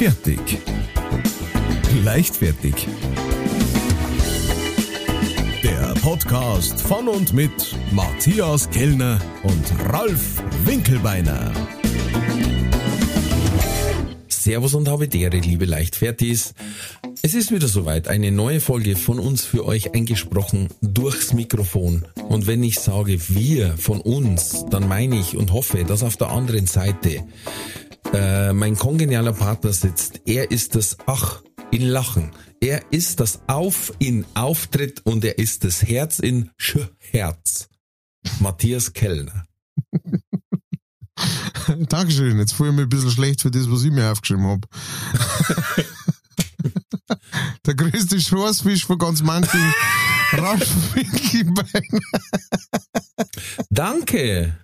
Fertig. Leichtfertig. Der Podcast von und mit Matthias Kellner und Ralf Winkelbeiner. Servus und Habitäre, liebe Leichtfertis. Es ist wieder soweit, eine neue Folge von uns für euch eingesprochen durchs Mikrofon. Und wenn ich sage wir von uns, dann meine ich und hoffe, dass auf der anderen Seite äh, mein kongenialer Partner sitzt. Er ist das Ach in Lachen. Er ist das Auf in Auftritt und er ist das Herz in Sch Herz. Matthias Kellner. Dankeschön. Jetzt fühle ich mich ein bisschen schlecht für das, was ich mir aufgeschrieben habe. Der größte Schwarzfisch von ganz manchen Ralf Winkelbein. Danke.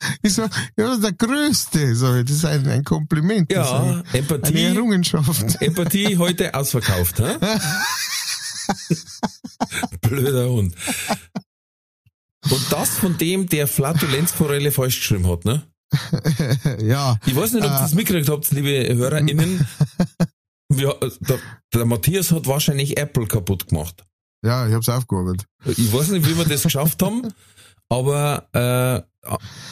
Ich so, ja, der größte. So, das ist ein, ein Kompliment. Ja, eine, Empathie. eine Errungenschaft. Empathie heute ausverkauft, hä? Blöder Hund. Und das von dem, der Flatulenzforelle falsch geschrieben hat, ne? ja. Ich weiß nicht, ob ihr das mitgekriegt habt, liebe HörerInnen. Wir, der, der Matthias hat wahrscheinlich Apple kaputt gemacht. Ja, ich hab's aufgearbeitet. Ich weiß nicht, wie wir das geschafft haben, aber äh,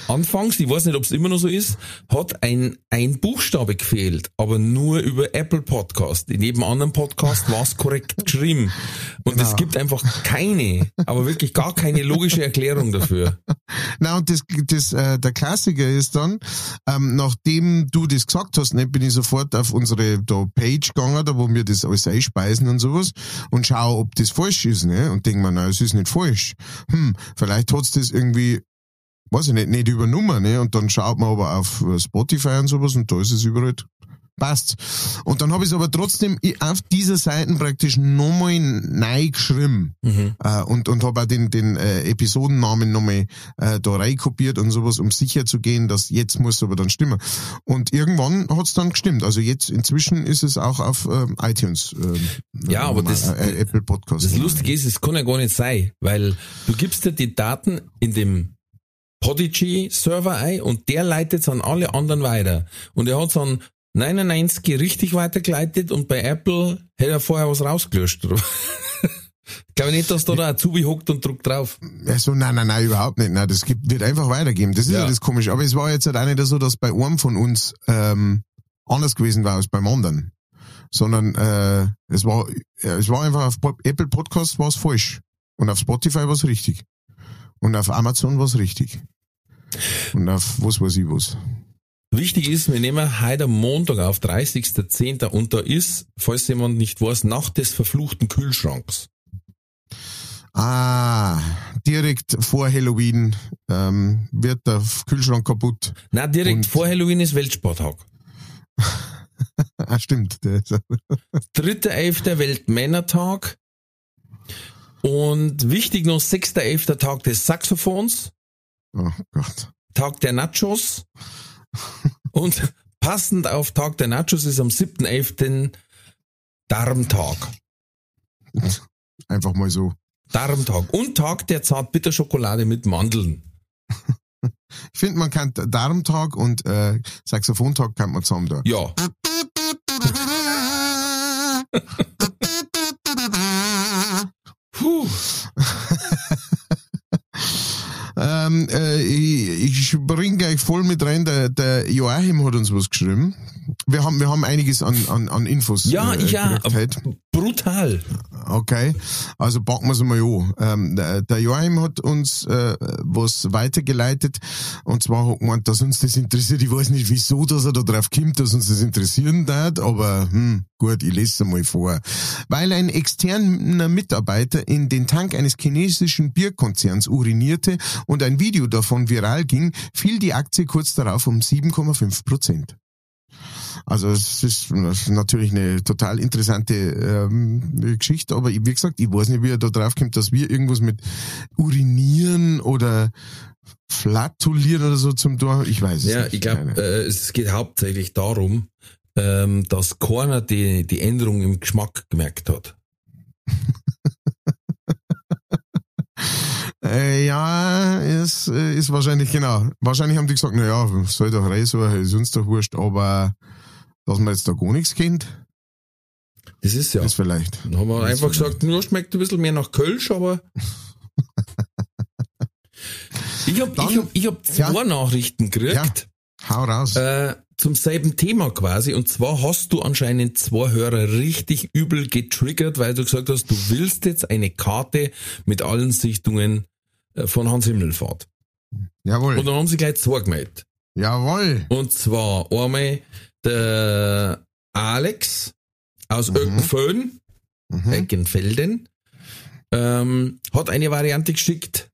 anfangs, ich weiß nicht, ob es immer noch so ist, hat ein, ein Buchstabe gefehlt, aber nur über Apple Podcast. In jedem anderen Podcast war es korrekt geschrieben. Und es Genau. gibt einfach keine, aber wirklich gar keine logische Erklärung dafür. Na und das, das äh, der Klassiker ist dann, ähm, nachdem du das gesagt hast, ne, bin ich sofort auf unsere da Page gegangen, da wo wir das alles einspeisen und sowas und schau, ob das falsch ist, ne? Und denk mir, na, es ist nicht falsch. Hm, vielleicht hat's das irgendwie, weiß ich nicht, nicht übernommen, ne? Und dann schaut man aber auf äh, Spotify und sowas und da ist es überall passt. Und dann habe ich es aber trotzdem auf dieser Seiten praktisch nochmal neu geschrieben Mhm. äh, und, und habe auch den, den äh, Episodennamen nochmal äh, da reinkopiert und sowas, um sicher zu gehen, dass jetzt muss aber dann stimmen. Und irgendwann hat's dann gestimmt. Also jetzt inzwischen ist es auch auf ähm, iTunes. Ähm, Ja, aber normal, das- äh, Apple Podcast. Das Lustige ist, es kann ja gar nicht sein, weil du gibst dir die Daten in dem Podigy-Server ein und der leitet es an alle anderen weiter. Und er hat es an 99 richtig weitergeleitet und bei Apple hätte er vorher was rausgelöscht. Ich glaube nicht, dass da der Azubi hockt und drückt drauf. Ja, so, nein, nein, nein, überhaupt nicht. Nein, das gibt, wird einfach weitergeben. Das ist ja. Ja. das komisch. Aber es war jetzt halt auch nicht so, dass bei einem von uns ähm, anders gewesen war als beim anderen. Sondern äh, es war es war einfach auf Apple Podcast war es falsch. Und auf Spotify war es richtig. Und auf Amazon war es richtig. Und auf was weiß ich was. Wichtig ist, wir nehmen heute Montag auf 30.10. und da ist, falls jemand nicht weiß, Nacht des verfluchten Kühlschranks. Ah, direkt vor Halloween ähm, wird der Kühlschrank kaputt. Na, direkt vor Halloween ist Weltsporttag. Ah, stimmt. Ist- 3.11. Weltmännertag. Und wichtig noch, 6.11. Tag des Saxophons, Oh Gott. Tag der Nachos. Und passend auf Tag der Nachos ist am 7.11. Darmtag. Einfach mal so. Darmtag. Und Tag der Zartbitterschokolade mit Mandeln. Ich finde, man kann Darmtag und äh, Saxophontag kann man zusammen da. Ja. Puh. Ähm, äh, ich, ich spring gleich voll mit rein. Der, der Joachim hat uns was geschrieben. Wir haben, wir haben einiges an, an, an Infos. Ja, äh, ich ja. Brutal. Okay, also packen wir es mal an. Ähm, der, der Joachim hat uns äh, was weitergeleitet und zwar hat gemeint, dass uns das interessiert. Ich weiß nicht, wieso, dass er da drauf kommt, dass uns das interessieren darf, aber hm, gut, ich lese es mal vor. Weil ein externer Mitarbeiter in den Tank eines chinesischen Bierkonzerns urinierte und ein Video davon viral ging, fiel die Aktie kurz darauf um 7,5 Prozent. Also es ist ist natürlich eine total interessante ähm, Geschichte, aber wie gesagt, ich weiß nicht, wie er da drauf kommt, dass wir irgendwas mit urinieren oder flatulieren oder so zum Tor. Ich weiß es Ja, nicht. ich glaube, äh, es geht hauptsächlich darum, ähm, dass keiner die, die Änderung im Geschmack gemerkt hat. Äh, ja, es das äh, ist wahrscheinlich genau. Wahrscheinlich haben die gesagt, na ja, soll doch reinsuchen, ist uns doch wurscht, aber dass man jetzt da gar nichts kennt, Das ist ja. ist vielleicht. Dann haben wir Das einfach gesagt, nur schmeckt ein bisschen mehr nach Kölsch, aber. ich habe ich hab, ich hab zwei Ja. Nachrichten gekriegt. Hau raus. Äh, zum selben Thema quasi. Und zwar hast du anscheinend zwei Hörer richtig übel getriggert, weil du gesagt hast, du willst jetzt eine Karte mit allen Sichtungen äh, von Hans Himmelfahrt. Jawohl. Und dann haben sie gleich zwei gemeldet. Jawohl. Und zwar einmal der Alex aus Mhm. Mhm. Eckenfelden, ähm, hat eine Variante geschickt.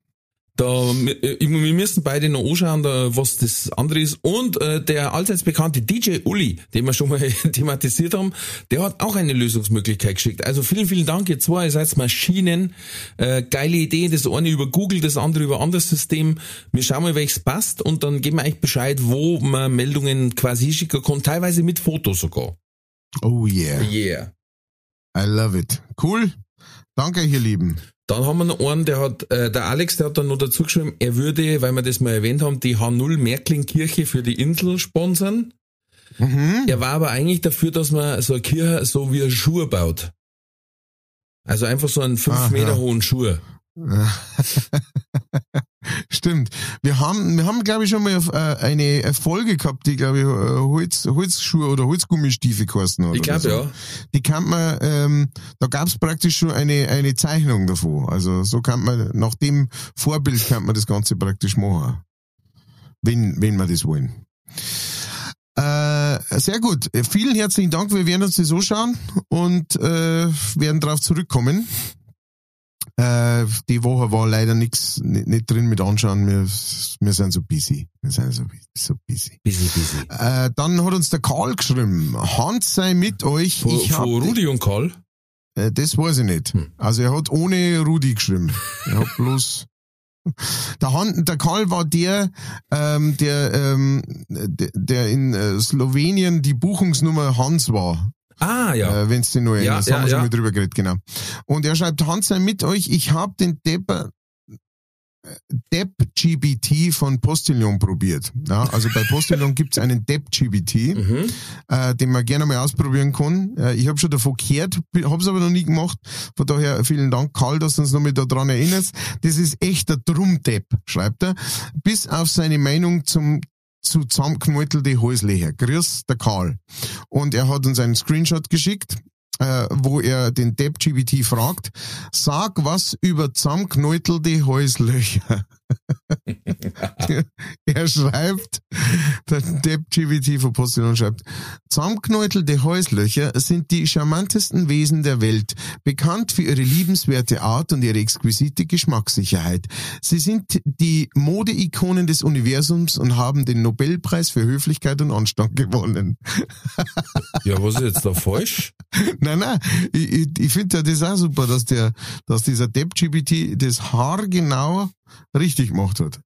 Da, äh, wir müssen beide noch anschauen, da, was das andere ist. Und äh, der allseits bekannte DJ Uli, den wir schon mal thematisiert haben, der hat auch eine Lösungsmöglichkeit geschickt. Also vielen, vielen Dank, ihr zwei, ihr seid Maschinen. Äh, geile Idee, das eine über Google, das andere über anderes System. Wir schauen mal, welches passt und dann geben wir euch Bescheid, wo man Meldungen quasi hinschicken kann, teilweise mit Foto sogar. Oh yeah. Yeah. I love it. Cool. Danke, ihr Lieben. Dann haben wir noch einen, der hat, äh, der Alex, der hat dann noch dazu geschrieben, er würde, weil wir das mal erwähnt haben, die H0 Märklin-Kirche für die Insel sponsern. Mhm. Er war aber eigentlich dafür, dass man so eine Kirche so wie eine Schuhe baut. Also einfach so einen fünf Ah, Meter hohen Schuh. Stimmt. Wir haben, wir haben, glaube ich, schon mal äh, eine Folge gehabt, die, glaube ich, äh, Holz, Holzschuhe oder Holzgummistiefel kosten hat. Ich glaube so. ja. Die kann man, ähm, da gab es praktisch schon eine, eine Zeichnung davon. Also so kann man, nach dem Vorbild kann man das Ganze praktisch machen. Wenn, wenn wir das wollen. Äh, sehr gut. Vielen herzlichen Dank. Wir werden uns das anschauen und äh, werden darauf zurückkommen. Äh, die Woche war leider nichts nicht, drin mit anschauen. Wir, wir sind so busy. Wir sind so, so busy. Busy, busy. Äh, dann hat uns der Karl geschrieben. Hans sei mit euch. Von, ich von Rudi und Karl. äh, das weiß ich nicht. Hm. Also er hat ohne Rudi geschrieben. Er hat bloß. Der, Han, der Karl war der, ähm, der, ähm, der, der in äh, Slowenien die Buchungsnummer Hans war. Ah, ja. Äh, wenn's den nur Ja, erinnerst, ja, haben wir schon ja. mal drüber geredet, genau. Und er schreibt, Hans sei mit euch, ich habe den Depper Depp-GBT von Postillon probiert. Ja, also bei Postillon gibt's einen Depp-GBT, Mhm. äh, den man gerne mal ausprobieren kann. Äh, ich habe schon davon gehört, habe es aber noch nie gemacht. Von daher vielen Dank, Karl, dass du uns noch mal daran erinnerst. Das ist echt der Drum-Depp, schreibt er. Bis auf seine Meinung zum zu zusammengeknäutelte Halslöcher. Grüß, der Karl. Und er hat uns einen Screenshot geschickt, äh, wo er den Depp GBT fragt, sag was über zusammengeknäutelte Halslöcher. er schreibt, der Depp GBT von Postillon schreibt, zusammengeknäutelte Halslöcher sind die charmantesten Wesen der Welt, bekannt für ihre liebenswerte Art und ihre exquisite Geschmackssicherheit. Sie sind die Modeikonen des Universums und haben den Nobelpreis für Höflichkeit und Anstand gewonnen. Ja, was ist jetzt da falsch? Nein, nein, ich, ich, ich finde ja das auch super, dass der, dass dieser Depp-GBT das haargenau richtig gemacht hat.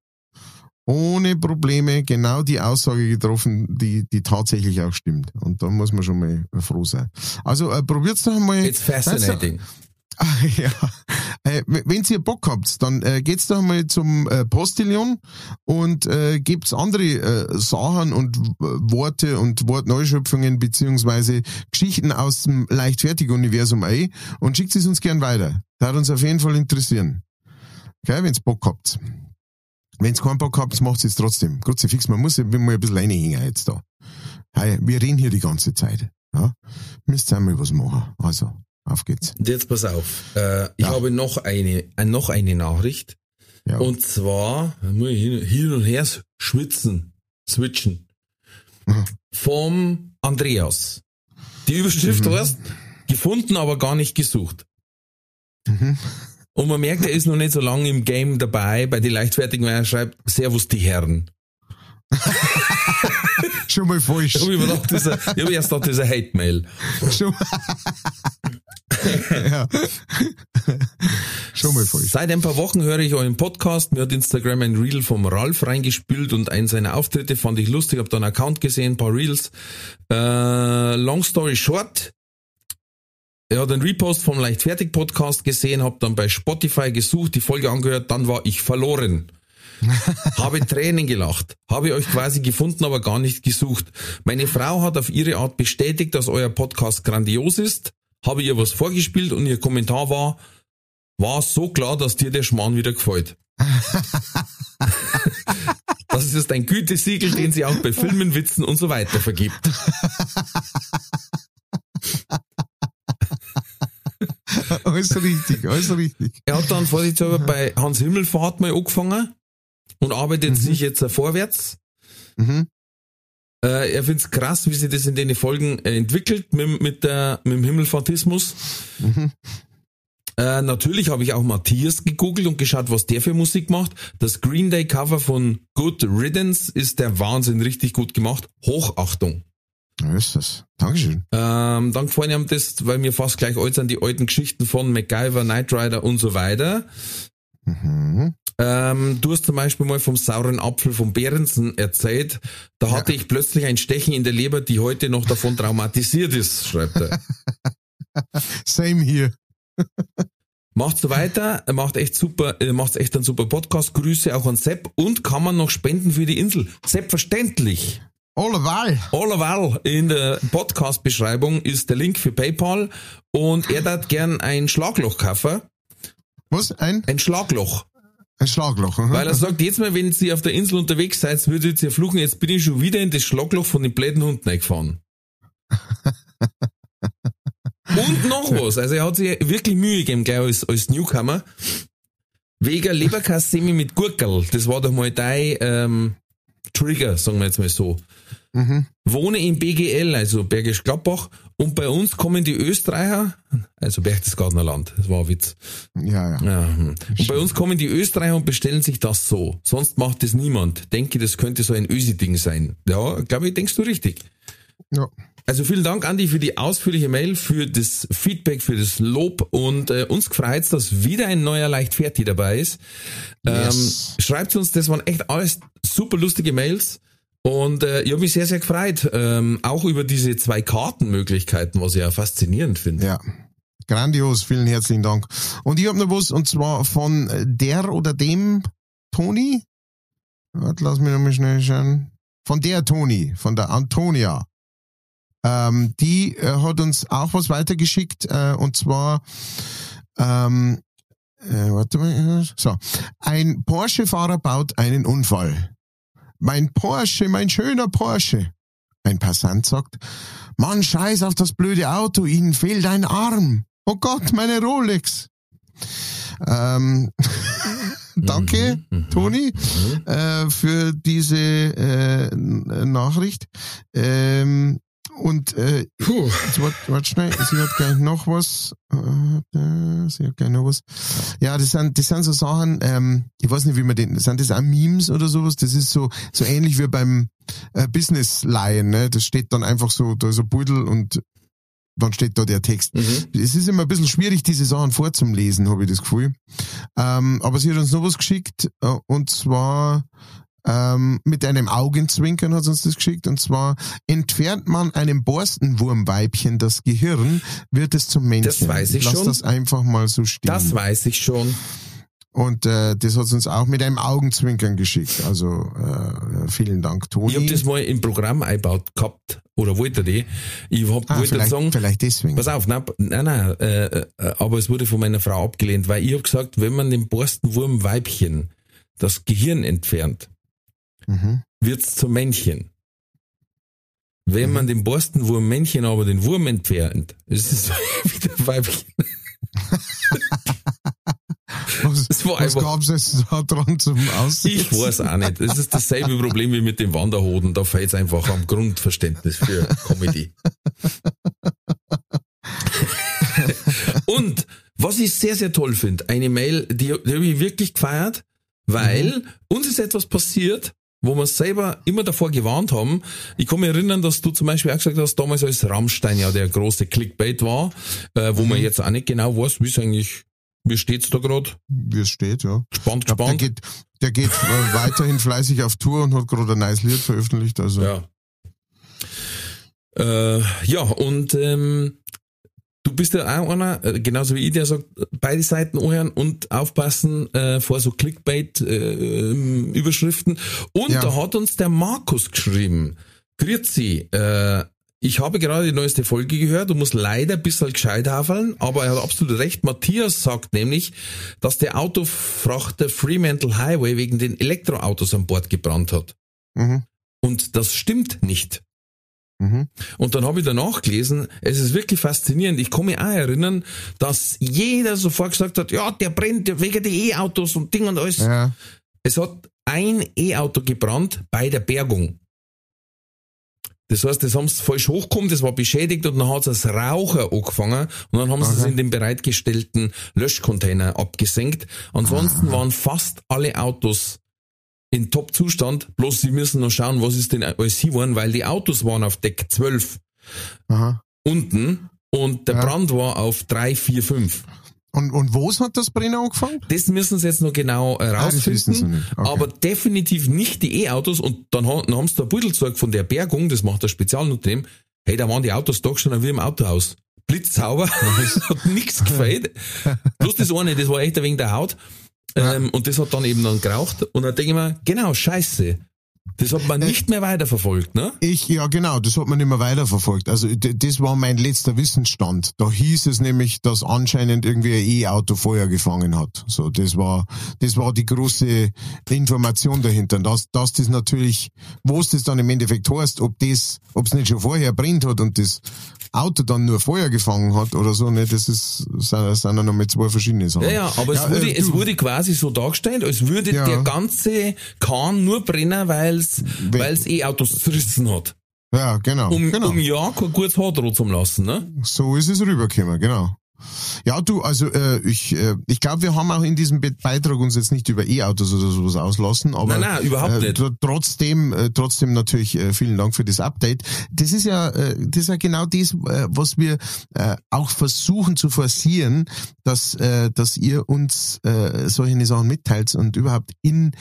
Ohne Probleme genau die Aussage getroffen, die, die tatsächlich auch stimmt. Und da muss man schon mal froh sein. Also äh, probiert's doch mal. It's fascinating. Ja. Äh, wenn ihr Bock habt, dann äh, geht's doch mal zum äh, Postillon und äh, gebt's andere äh, Sachen und Worte und Wortneuschöpfungen beziehungsweise Geschichten aus dem Leichtfertig-Universum ein und schickt es uns gern weiter. Das hat uns auf jeden Fall interessieren. Okay, wenn's Bock habt. Wenn's keinen Bock habt, macht's jetzt trotzdem. Gott sei fix, man muss ja mal ein bisschen reinhängen jetzt da. Hey, wir reden hier die ganze Zeit. Ja? Müsst ihr mal was machen. Also, auf geht's. Und jetzt pass auf. Äh, ich Ja. habe noch eine, äh, noch eine Nachricht. Ja. Und zwar, muss ich hin, hin und her schwitzen, switchen. Mhm. Vom Andreas. Die Überschrift Mhm. heißt, gefunden, aber gar nicht gesucht. Mhm. Und man merkt, er ist noch nicht so lange im Game dabei, bei den Leichtfertigen, weil er schreibt, Servus die Herren. Schon mal falsch. Ich habe gedacht, das ist ein- ich habe erst gedacht, das ist ein Hate-Mail. Schon, ja. Schon mal falsch. Seit ein paar Wochen höre ich euren Podcast. Mir hat Instagram ein Reel vom Ralf reingespielt und einen seiner Auftritte fand ich lustig. Hab da einen Account gesehen, ein paar Reels. Äh, long story short. Er hat einen Repost vom Leichtfertig Podcast gesehen, hab dann bei Spotify gesucht, die Folge angehört, dann war ich verloren. habe Tränen gelacht, habe euch quasi gefunden, aber gar nicht gesucht. Meine Frau hat auf ihre Art bestätigt, dass euer Podcast grandios ist, habe ihr was vorgespielt und ihr Kommentar war, war so klar, dass dir der Schmarrn wieder gefällt. das ist ein Gütesiegel, den sie auch bei Filmen, Witzen und so weiter vergibt. alles richtig, alles richtig. Er hat dann vorsichtshalber bei Hans Himmelfahrt mal angefangen und arbeitet mhm. sich jetzt vorwärts. Mhm. Äh, er findet es krass, wie sich das in den Folgen äh, entwickelt mit, mit, der, mit dem Himmelfahrtismus. Mhm. Äh, natürlich habe ich auch Matthias gegoogelt und geschaut, was der für Musik macht. Das Green Day Cover von Good Riddance ist der Wahnsinn, richtig gut gemacht. Hochachtung. Ja, ist das. Dankeschön. Ähm, dann gefallen ihm das, weil mir fast gleich alt sind, die alten Geschichten von MacGyver, Knight Rider und so weiter. Mhm. Ähm, du hast zum Beispiel mal vom sauren Apfel von Behrensen erzählt. Da hatte ich plötzlich ein Stechen in der Leber, die heute noch davon traumatisiert ist, schreibt er. Same here. Macht so weiter, macht echt super, macht echt einen super Podcast. Grüße auch an Sepp und kann man noch spenden für die Insel. Selbstverständlich. Alleweil. Alleweil. In der Podcast-Beschreibung ist der Link für PayPal und er hat gern ein Schlagloch kaufen. Was? Ein? Ein Schlagloch. Ein Schlagloch. Aha. Weil er sagt, jetzt mal, wenn Sie auf der Insel unterwegs seid, würdet ihr fluchen, jetzt bin ich schon wieder in das Schlagloch von den bläden Hunden eingefahren. Und noch was. Also er hat sich wirklich Mühe gegeben, gleich als, als Newcomer. Wegen Leberkassemi mit Gurkel. Das war doch mal dein ähm, Trigger, sagen wir jetzt mal so. Mhm. Wohne in BGL, also Bergisch Gladbach, und bei uns kommen die Österreicher, also Berchtesgadener Land, das war ein Witz. Ja, ja. ja. Hm. Und bei uns kommen die Österreicher und bestellen sich das so. Sonst macht das niemand. Denke, das könnte so ein Ösi-Ding sein. Ja, glaube ich, denkst du richtig. Ja. Also vielen Dank, Andi, für die ausführliche Mail, für das Feedback, für das Lob und äh, uns gefreut, dass wieder ein neuer Leichtfertig dabei ist. Yes. Ähm, schreibt uns, das waren echt alles super lustige Mails. Und äh, ich habe mich sehr, sehr gefreut, ähm, auch über diese zwei Kartenmöglichkeiten, was ich ja faszinierend finde. Ja, grandios, vielen herzlichen Dank. Und ich habe noch was, und zwar von der oder dem Toni. Warte, lass mich noch mal schnell schauen. Von der Toni, von der Antonia. Ähm, die äh, hat uns auch was weitergeschickt, äh, und zwar ähm, äh, warte mal, so. Ein Porsche-Fahrer baut einen Unfall. Mein Porsche, mein schöner Porsche. Ein Passant sagt, Mann, scheiß auf das blöde Auto, Ihnen fehlt ein Arm. Oh Gott, meine Rolex. Ähm, danke, mhm, mhm, Toni, mhm. äh, für diese äh, Nachricht. Ähm, und äh, Puh. warte, warte schnell, sie hat gleich noch was. Äh, sie hat gleich noch was. Ja, das sind, das sind so Sachen, ähm, ich weiß nicht, wie man den, sind das auch Memes oder sowas? Das ist so, so ähnlich wie beim äh, Business Lion, ne? Das steht dann einfach so, da ist ein Pudel und dann steht da der Text. Mhm. Es ist immer ein bisschen schwierig, diese Sachen vorzulesen, habe ich das Gefühl. Ähm, aber sie hat uns noch was geschickt, äh, und zwar ähm, mit einem Augenzwinkern hat uns das geschickt. Und zwar entfernt man einem Borstenwurmweibchen das Gehirn, wird es zum Männchen. Das weiß ich Lass schon. das einfach mal so stehen. Das weiß ich schon. Und äh, das hat uns auch mit einem Augenzwinkern geschickt. Also äh, vielen Dank, Toni. Ich habe das mal im Programm eingebaut gehabt oder wollte die. Ich hab, ah, wollte vielleicht, sagen, vielleicht deswegen. Pass auf, nein, nein, nein äh, äh, aber es wurde von meiner Frau abgelehnt, weil ich habe gesagt, wenn man dem Borstenwurmweibchen das Gehirn entfernt, mhm. wird's zum Männchen. Wenn mhm. man dem Borstenwurm Männchen aber den Wurm entfernt, ist es wieder Weibchen. Was, das war was gab es jetzt da dran zum Aussehen? Ich weiß auch nicht. Das ist dasselbe Problem wie mit dem Wanderhoden. Da fehlt es einfach am Grundverständnis für Comedy. Und was ich sehr, sehr toll finde, eine Mail, die, die habe ich wirklich gefeiert, weil mhm. uns ist etwas passiert, wo wir selber immer davor gewarnt haben. Ich kann mich erinnern, dass du zum Beispiel auch gesagt hast, damals als Rammstein ja der große Clickbait war, äh, wo mhm. man jetzt auch nicht genau weiß, wie es eigentlich, wie steht's da gerade? Wie es steht, ja. Spannend, glaub, gespannt. Der geht, der geht äh, weiterhin fleißig auf Tour und hat gerade ein neues Lied veröffentlicht, also. Ja. Äh, ja, und ähm, du bist ja auch einer, äh, genauso wie ich, der sagt, beide Seiten anhören und aufpassen äh, vor so Clickbait-Überschriften. und Ja. da hat uns der Markus geschrieben, Grüezi, äh, ich habe gerade die neueste Folge gehört und muss leider ein bisschen gescheit hafeln, aber er hat absolut recht. Matthias sagt nämlich, dass der Autofrachter Fremantle Highway wegen den Elektroautos an Bord gebrannt hat. Mhm. Und das stimmt nicht. Mhm. Und dann habe ich danach gelesen, es ist wirklich faszinierend. Ich kann mich auch erinnern, dass jeder sofort gesagt hat, ja, der brennt wegen der E-Autos und Ding und alles. Ja. Es hat ein E-Auto gebrannt bei der Bergung. Das heißt, das haben sie falsch hochgekommen, das war beschädigt und dann hat es als Raucher angefangen und dann haben sie es in den bereitgestellten Löschcontainer abgesenkt. Ansonsten waren fast alle Autos in Top-Zustand, bloß sie müssen noch schauen, was ist denn alles hier geworden, weil die Autos waren auf Deck 12 Aha. unten und der Ja. Brand war auf 3, 4, 5. Und, und wo hat das Brennen angefangen? Das müssen sie jetzt noch genau äh, Ah. Okay. aber definitiv nicht die E-Autos und dann, dann haben sie da ein Beutel von der Bergung, das macht das Spezialunternehmen, hey, da waren die Autos doch schon wie im Autohaus. Blitzsauber, hat nichts gefällt. Bloß das eine, das war echt ein wenig der Haut. Ähm, und das hat dann eben dann geraucht. Und dann denke ich mir, genau, scheiße. Das hat Äh, man nicht mehr weiterverfolgt, ne? Ich, ja genau, das hat man immer weiterverfolgt. Also das war mein letzter Wissensstand. Da hieß es nämlich, dass anscheinend irgendwie ein E-Auto Feuer gefangen hat. So, das war, das war die große Information dahinter. Dass, dass das natürlich, wo es das dann im Endeffekt heißt, ob das, ob es nicht schon vorher brennt hat und das Auto dann nur Feuer gefangen hat oder so, ne, das ist, sind, sind ja nochmal zwei verschiedene Sachen. Ja, ja, aber es, Ja, wurde, äh, es wurde quasi so dargestellt, als würde Ja. der ganze Kahn nur brennen, weil's, We- weil's E-Autos zerrissen hat. Ja, genau. Um, genau. um ja kein gutes Haar drohen zu lassen, ne? So ist es rübergekommen, genau. Ja, du, also äh, ich, äh, ich glaube, wir haben auch in diesem Be Beitrag uns jetzt nicht über E-Autos oder sowas auslassen, aber Nein, nein, überhaupt äh, nicht. tr- Trotzdem, äh, trotzdem natürlich äh, vielen Dank für das Update. Das ist ja, äh, das ist ja genau das, äh, was wir äh, auch versuchen zu forcieren, dass, äh, dass ihr uns äh, solche Sachen mitteilt und überhaupt in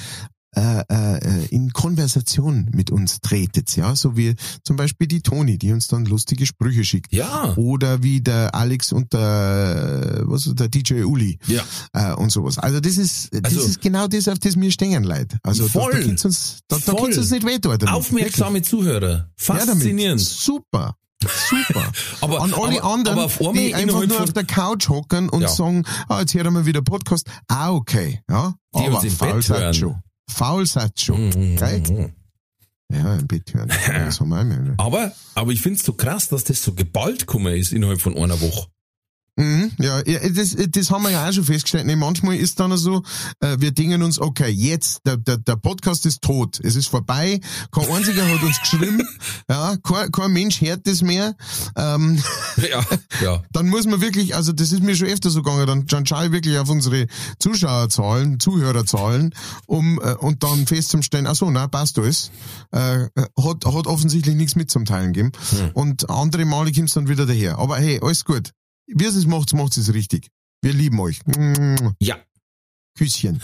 äh, äh, in Konversation mit uns tretet, ja, so wie zum Beispiel die Toni, die uns dann lustige Sprüche schickt. Ja. Oder wie der Alex und der, was der DJ Uli Ja. äh, und sowas. Also das ist, das Also- ist genau das, auf das mir stehen leid. Also Voll. da, da geht's uns, da, da geht's uns nicht weh dort. Aufmerksame Zuhörer. Wirklich. Ja, damit. Faszinierend. Super. Super. Aber- An alle aber- anderen, aber die einfach nur auf der Couch hocken und Ja. sagen, ah, jetzt hören wir wieder Podcast. Ah, okay. Ja. Die aber uns im Bett hören. schon. Faul seid schon. Mhm. Ja, hören. Das haben wir auch mehr. Aber, aber ich find's so krass, dass das so geballt gekommen ist innerhalb von einer Woche. Ja, ja, das, das haben wir ja auch schon festgestellt. Nee, manchmal ist dann so, äh, wir denken uns, okay, jetzt, der, der, der Podcast ist tot, es ist vorbei, kein einziger hat uns geschrieben, ja, kein, kein Mensch hört das mehr. Ähm, Ja, ja. dann muss man wirklich, also das ist mir schon öfter so gegangen, dann, dann schaue ich wirklich auf unsere Zuschauerzahlen, Zuhörerzahlen, um äh, und dann festzustellen, ach so, na passt alles. Äh, hat, hat offensichtlich nichts mit zum Teilen gegeben. Und andere Male kommt's dann wieder daher. Aber hey, alles gut. Wie es es macht, macht es richtig. Wir lieben euch. Ja. Küsschen.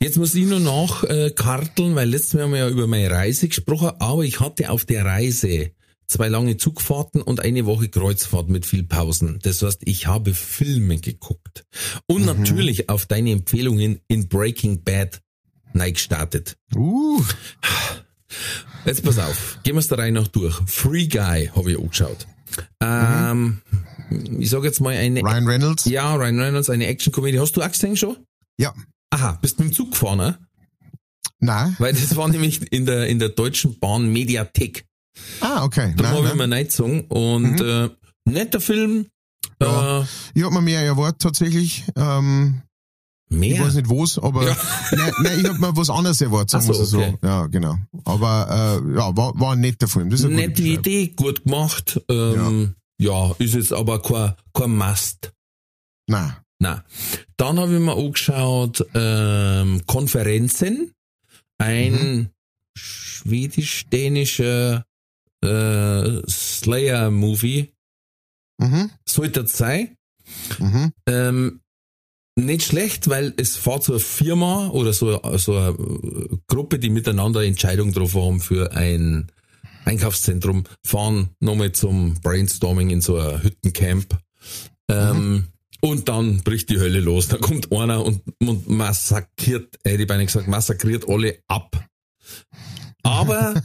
Jetzt muss ich nur noch äh, karteln, weil letztes Mal haben wir ja über meine Reise gesprochen, aber ich hatte auf der Reise zwei lange Zugfahrten und eine Woche Kreuzfahrt mit viel Pausen. Das heißt, ich habe Filme geguckt. Und natürlich auf deine Empfehlungen in Breaking Bad gestartet. Uh, Jetzt pass auf, gehen wir es der Reihe nach durch. Free Guy habe ich angeschaut. Ähm, ich sage jetzt mal eine... Ryan Reynolds. Ja, Ryan Reynolds, eine Action-Komödie. Hast du gesehen schon? Ja. Aha, bist mit dem Zug gefahren, ne? Nein. Weil das war nämlich in der, in der Deutschen Bahn Mediathek. Ah, okay. Da habe ich mir gesungen. Und äh, netter Film. Ja. Äh, Ich hab mir mehr erwartet tatsächlich. Ähm, ich mehr. weiß nicht wo's, aber Ja. nein, nein, ich hab mir was anderes erwartet, sagen wir so, so. okay. Ja, genau. Aber äh, ja, war, war ein netter Film. Das ist Nette. Idee, gut gemacht. Ähm, ja. ist jetzt aber kein, kein Must. Nein. Na, dann habe ich mir angeschaut ähm, Konferenzen, ein schwedisch-dänischer äh, Slayer-Movie. Mhm. Sollte das sein? Mhm. Ähm, nicht schlecht, weil es fährt so eine Firma oder so, so eine äh, Gruppe, die miteinander Entscheidungen getroffen haben für ein Einkaufszentrum, fahren nochmal zum Brainstorming in so ein Hüttencamp Ähm, und dann bricht die Hölle los. Da kommt einer und, und massakriert, hätte ich beinahe gesagt, massakriert alle ab. Aber,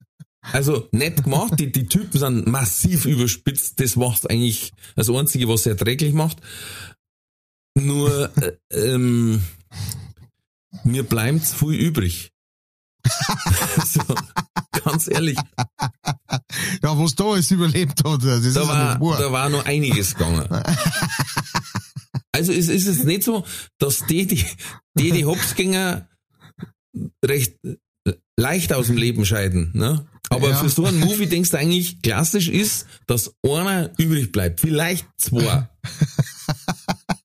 also nett gemacht, die, die Typen sind massiv überspitzt, das macht eigentlich das Einzige, was sie erträglich macht. Nur, äh, ähm, mir bleibt viel übrig. so, ganz ehrlich. Ja, was da alles überlebt hat, das Da war, da war noch einiges gegangen. Also es ist es nicht so, dass die, die, die, die Hopsgänger recht leicht aus dem Leben scheiden, ne? Aber Ja. für so einen Movie denkst du eigentlich, klassisch ist, dass einer übrig bleibt. Vielleicht zwei.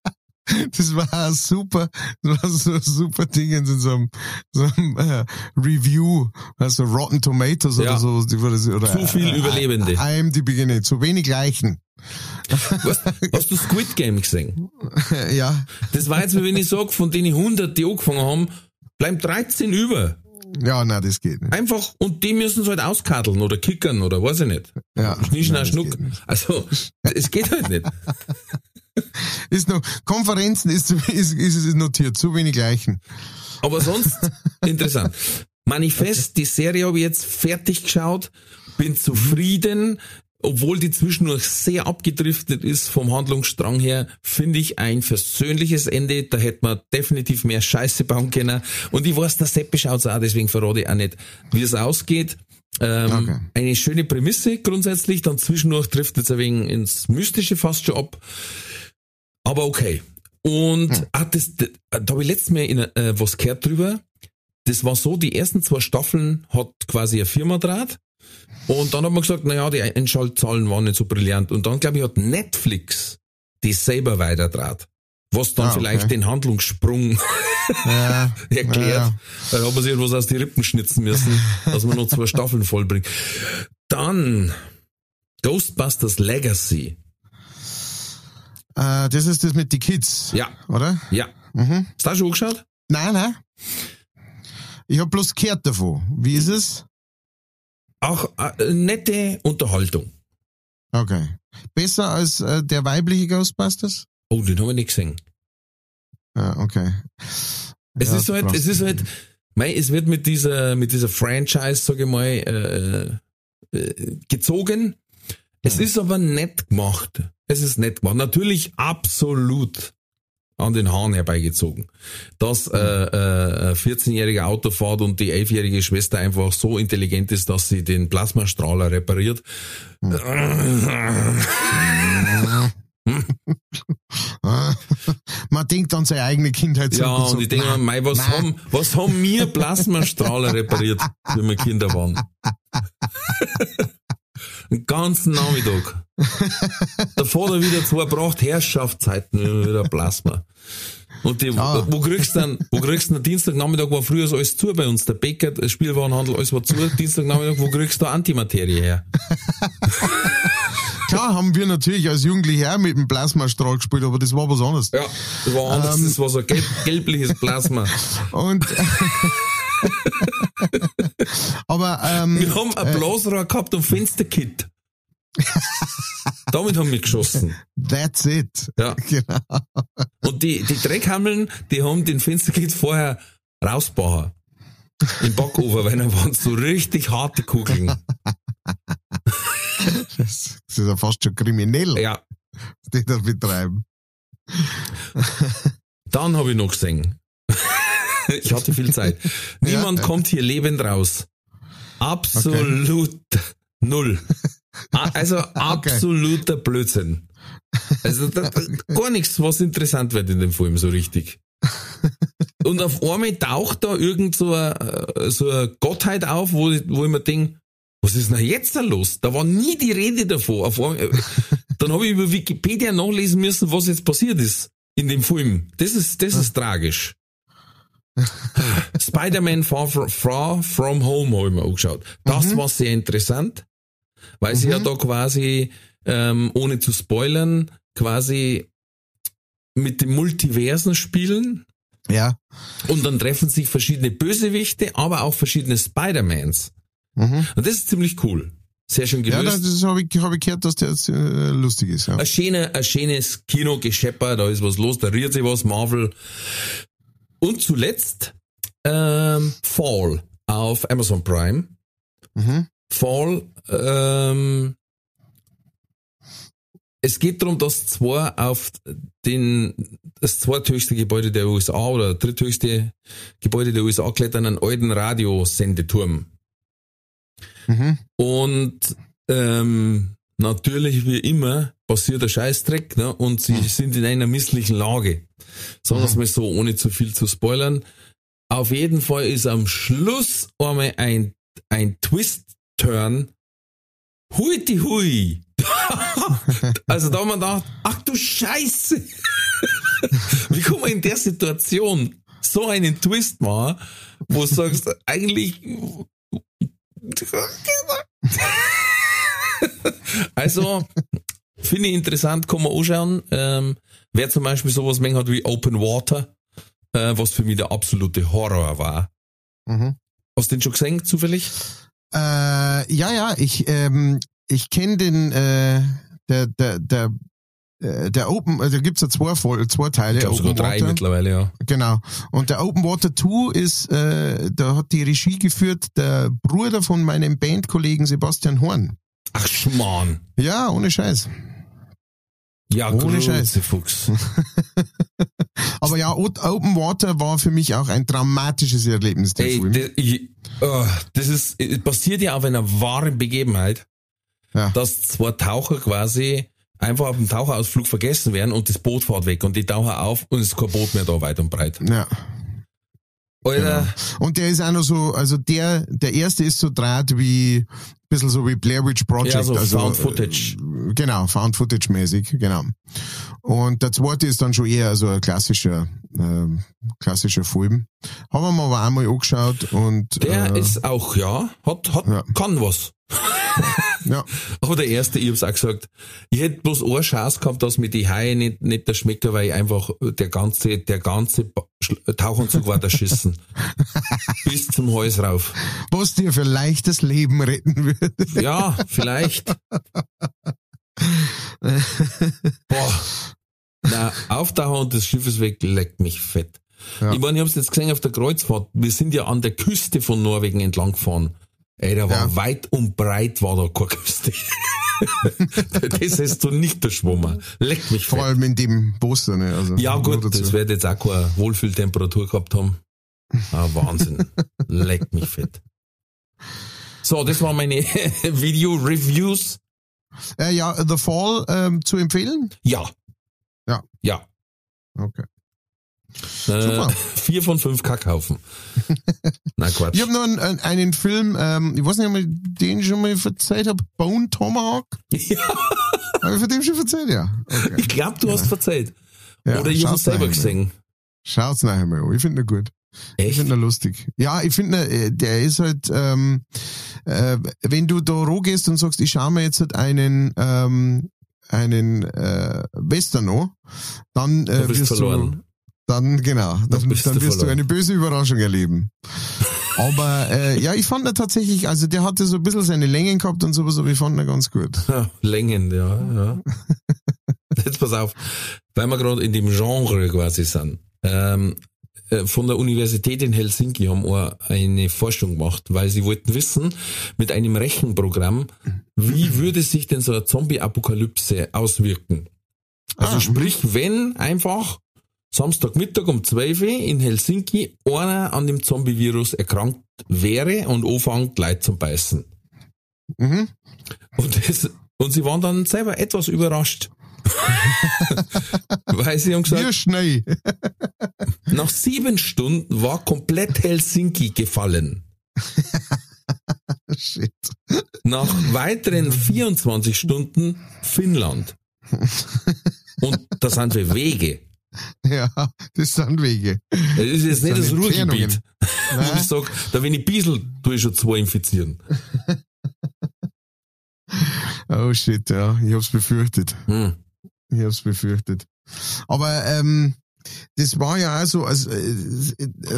Das war super, das war so ein super Ding in so einem, so einem äh, Review, also Rotten Tomatoes Ja. oder so. Oder, Zu viel Überlebende. IMDb, genau, zu wenig Leichen. Hast, hast du Squid Game gesehen? ja, Das war jetzt, wie wenn ich sage, von denen 100, die angefangen haben, bleiben 13 über. ja, nein, das geht nicht. Einfach, und die müssen es halt auskatteln oder kickern oder weiß ich nicht. Ja, Schnischner, Schnuck. Also, es geht halt nicht. Ist noch, Konferenzen ist, ist, ist, notiert, zu wenig Leichen. Aber sonst interessant. Manifest, die Serie habe ich jetzt fertig geschaut, bin zufrieden, obwohl die zwischendurch sehr abgedriftet ist vom Handlungsstrang her, finde ich ein versöhnliches Ende. Da hätte man definitiv mehr Scheiße bauen können. Und ich weiß, der Seppe schaut's auch, deswegen verrate ich auch nicht, wie es ausgeht. Ähm, Okay. Eine schöne Prämisse grundsätzlich, dann zwischendurch trifft es ein wenig ins Mystische fast schon ab. Aber okay. Und ah, das, das, da habe ich letztes Mal in, äh, was gehört drüber. Das war so, die ersten zwei Staffeln hat quasi eine Firma draht. Und dann hat man gesagt, naja, die Einschaltzahlen waren nicht so brillant. Und dann, glaube ich, hat Netflix die selber weiter draht. Was dann Ah, okay. vielleicht den Handlungssprung Ja, erklärt. Ja. Da hat man sich etwas aus die Rippen schnitzen müssen, dass man noch zwei Staffeln vollbringt. Dann Ghostbusters Legacy. Äh, das ist das mit die Kids, Ja, oder? ja. Mhm. Hast du auch schon angeschaut? Nein, nein. Ich hab bloß gehört davon. Wie ist es? Auch äh, nette Unterhaltung. Okay. Besser als äh, der weibliche Ghostbusters? Oh, den habe ich nicht gesehen. Ja, okay. Es Ja, ist halt, es ist halt, mei, es wird mit dieser, mit dieser Franchise, sage ich mal, äh, äh, gezogen. Es ist aber nett gemacht. Es ist nett gemacht. Natürlich absolut an den Haaren herbeigezogen. Dass äh, äh, ein 14-jähriger Auto fährt und die 11-jährige Schwester einfach so intelligent ist, dass sie den Plasmastrahler repariert. Man denkt an seine eigene Kindheit Ja, und sagt, ich denke mir, was nein. haben, was haben wir Plasmastrahler repariert, wie wir Kinder waren? Den ganzen Nachmittag. Der Vater wieder zwei braucht Herrschaftszeiten wieder Plasma. Und die, Ja. wo kriegst du dann, wo kriegst du dann Dienstagnachmittag war früher so alles zu bei uns, der Bäcker, der Spielwarenhandel, alles war zu, Dienstagnachmittag, wo kriegst du Antimaterie her? Klar haben wir natürlich als Jugendliche auch mit dem Plasmastrahl gespielt, aber das war was anderes. Ja, das war anders, Ähm. das war so gelb, gelbliches Plasma. Und aber ähm, Wir haben ein Blasrohr gehabt und Fensterkit. Damit haben wir geschossen. that's it. Ja. Genau. Und die, die Dreckhammeln, die haben den Fensterkit vorher rausgebaut. Im Backofen, weil dann waren so richtig harte Kugeln. Das, das ist ja fast schon kriminell, Ja. die da betreiben. Dann habe ich noch gesehen. ich hatte viel Zeit. Niemand Ja. kommt hier lebend raus. Absolut null. A- Also absoluter Blödsinn. Also da, da, gar nichts, was interessant wird in dem Film so richtig. Und auf einmal taucht da irgend so eine, so eine Gottheit auf, wo, ich- wo ich mir denke, was ist denn jetzt da los? Da war nie die Rede davon. Einmal, dann habe ich über Wikipedia nachlesen müssen, was jetzt passiert ist in dem Film. Das ist, das ist tragisch. Spider-Man Far, Far From Home habe ich mir angeschaut. Das war sehr interessant, weil sie ja da quasi, ähm, ohne zu spoilern, quasi mit dem Multiversen spielen Ja. und dann treffen sich verschiedene Bösewichte, aber auch verschiedene Spider-Mans. Mhm. Und das ist ziemlich cool. Sehr schön Ja, gelöst. das habe ich, hab ich gehört, dass der jetzt äh, lustig ist. Ja. ein, schöner, ein schönes Kino geschepper, da ist was los, da rührt sich was, Marvel. Und zuletzt ähm, Fall auf Amazon Prime. Mhm. Fall, ähm, es geht darum, dass zwei auf den, das zweithöchste Gebäude der USA oder dritthöchste Gebäude der USA klettern, einen alten Radiosendeturm. Mhm. Und ähm, natürlich wie immer passiert der Scheißdreck ne? und sie sind in einer misslichen Lage. Sagen wir es mal so, ohne zu viel zu spoilern. Auf jeden Fall ist am Schluss einmal ein, ein Twist-Turn. Hui die hui. also da haben wir gedacht, ach du Scheiße. Wie kann man in der Situation so einen Twist machen, wo du sagst, eigentlich also, finde ich interessant, kann man anschauen. Ähm, wer zum Beispiel sowas mengen hat wie Open Water, äh, was für mich der absolute Horror war. Mhm. Hast du den schon gesehen, zufällig? Äh, ja, ja, ich, ähm, ich kenne den, äh, der, der, der, äh, der Open, also da gibt's ja zwei, zwei Teile. Ich glaube sogar Open drei Water. mittlerweile, ja. Genau. Und der Open Water 2 ist, äh, da hat die Regie geführt der Bruder von meinem Bandkollegen Sebastian Horn. Ach Schmarrn. Ja, ohne Scheiß. Ja, Ohne Scheiß. Fuchs. Aber ja, Open Water war für mich auch ein dramatisches Erlebnis, der Ey, das, ich, oh, das ist, es passiert ja auf einer wahren Begebenheit, Ja. dass zwei Taucher quasi einfach auf dem Taucherausflug vergessen werden und das Boot fährt weg und die tauchen auf und es ist kein Boot mehr da weit und breit. ja. Alter, Genau. Und der ist auch noch so, also der, der erste ist so draht wie, ein bisschen so wie Blair Witch Project. Ja, so also, Found Footage. äh, Genau, Found Footage mäßig, genau. Und der zweite ist dann schon eher so ein klassischer, ähm, klassischer Film. Haben wir mal aber einmal angeschaut und, der äh, ist auch, ja, hat, hat, Ja. kann was. Ja, Aber der erste, ich hab's auch gesagt, ich hätte bloß eine Chance gehabt, dass mir die Haie nicht, nicht der Schmecker, weil ich einfach der ganze, der ganze Tauchanzug war der Schissen. Bis zum Hals rauf. was dir vielleicht das Leben retten würde. Ja, vielleicht. Boah. Na, auftauchen und das Schiff ist weg, leckt mich fett. Ja. Ich meine, ich hab's jetzt gesehen auf der Kreuzfahrt. Wir sind ja an der Küste von Norwegen entlang gefahren. Ey, da war Ja. weit und breit war da keine Küste. das hast du nicht verschwommen. Leckt mich Vor fett. allem in dem Poster, ne? Also, Ja gut, das wird jetzt auch keine Wohlfühltemperatur gehabt haben. Ah, Wahnsinn. Leckt mich fett. So, das waren meine Video-Reviews. Äh, ja, The Fall ähm, zu empfehlen? Ja. Ja. Ja. Okay. Äh, Super. vier von fünf Kackhaufen. Nein, Quatsch. Ich habe noch einen, einen, einen Film, ähm, ich weiß nicht, ob ich den schon mal erzählt habe, Bone Tomahawk. Ja, Habe ich von dem schon erzählt, ja. Okay. ich glaube, du hast verzählt. ja Oder ich habe schaut's selber gesehen. Schaut's nachher mal an. Ich finde ihn gut. Ich Echt? finde ihn lustig. Ja, ich finde, äh, der ist halt, ähm, äh, wenn du da roh gehst und sagst, ich schaue mir jetzt halt einen, ähm, einen äh, Western an, dann Da äh, bist wirst verloren. du, dann genau, dann, dann wirst du eine böse Überraschung erleben. Aber äh, ja, ich fand ihn tatsächlich, also der hatte so ein bisschen seine Längen gehabt und sowas, aber ich fand ihn ganz gut. Ja, Längen, ja, ja. Jetzt pass auf, weil wir gerade in dem Genre quasi sind. Ähm, äh, von der Universität in Helsinki haben wir eine Forschung gemacht, weil sie wollten wissen, mit einem Rechenprogramm, wie würde sich denn so eine Zombie-Apokalypse auswirken? Also Ah, sprich, wenn einfach Samstagmittag um 12 Uhr in Helsinki einer an dem Zombie-Virus erkrankt wäre und anfängt Leid zum Beißen. Mhm. Und, das, und sie waren dann selber etwas überrascht. Weil sie haben gesagt, schnell. nach sieben Stunden war komplett Helsinki gefallen. Shit. Nach weiteren 24 Stunden Finnland. Und da sind wir Wege. Ja, das sind Wege. Das ist jetzt nicht sind das Ruhrgebiet. Wo ich Nein. sag, da wenn ich Biesel, tue ich schon zwei infizieren. Oh shit, ja, ich hab's befürchtet. Hm. Ich hab's befürchtet. Aber ähm, das war ja auch so, also, äh,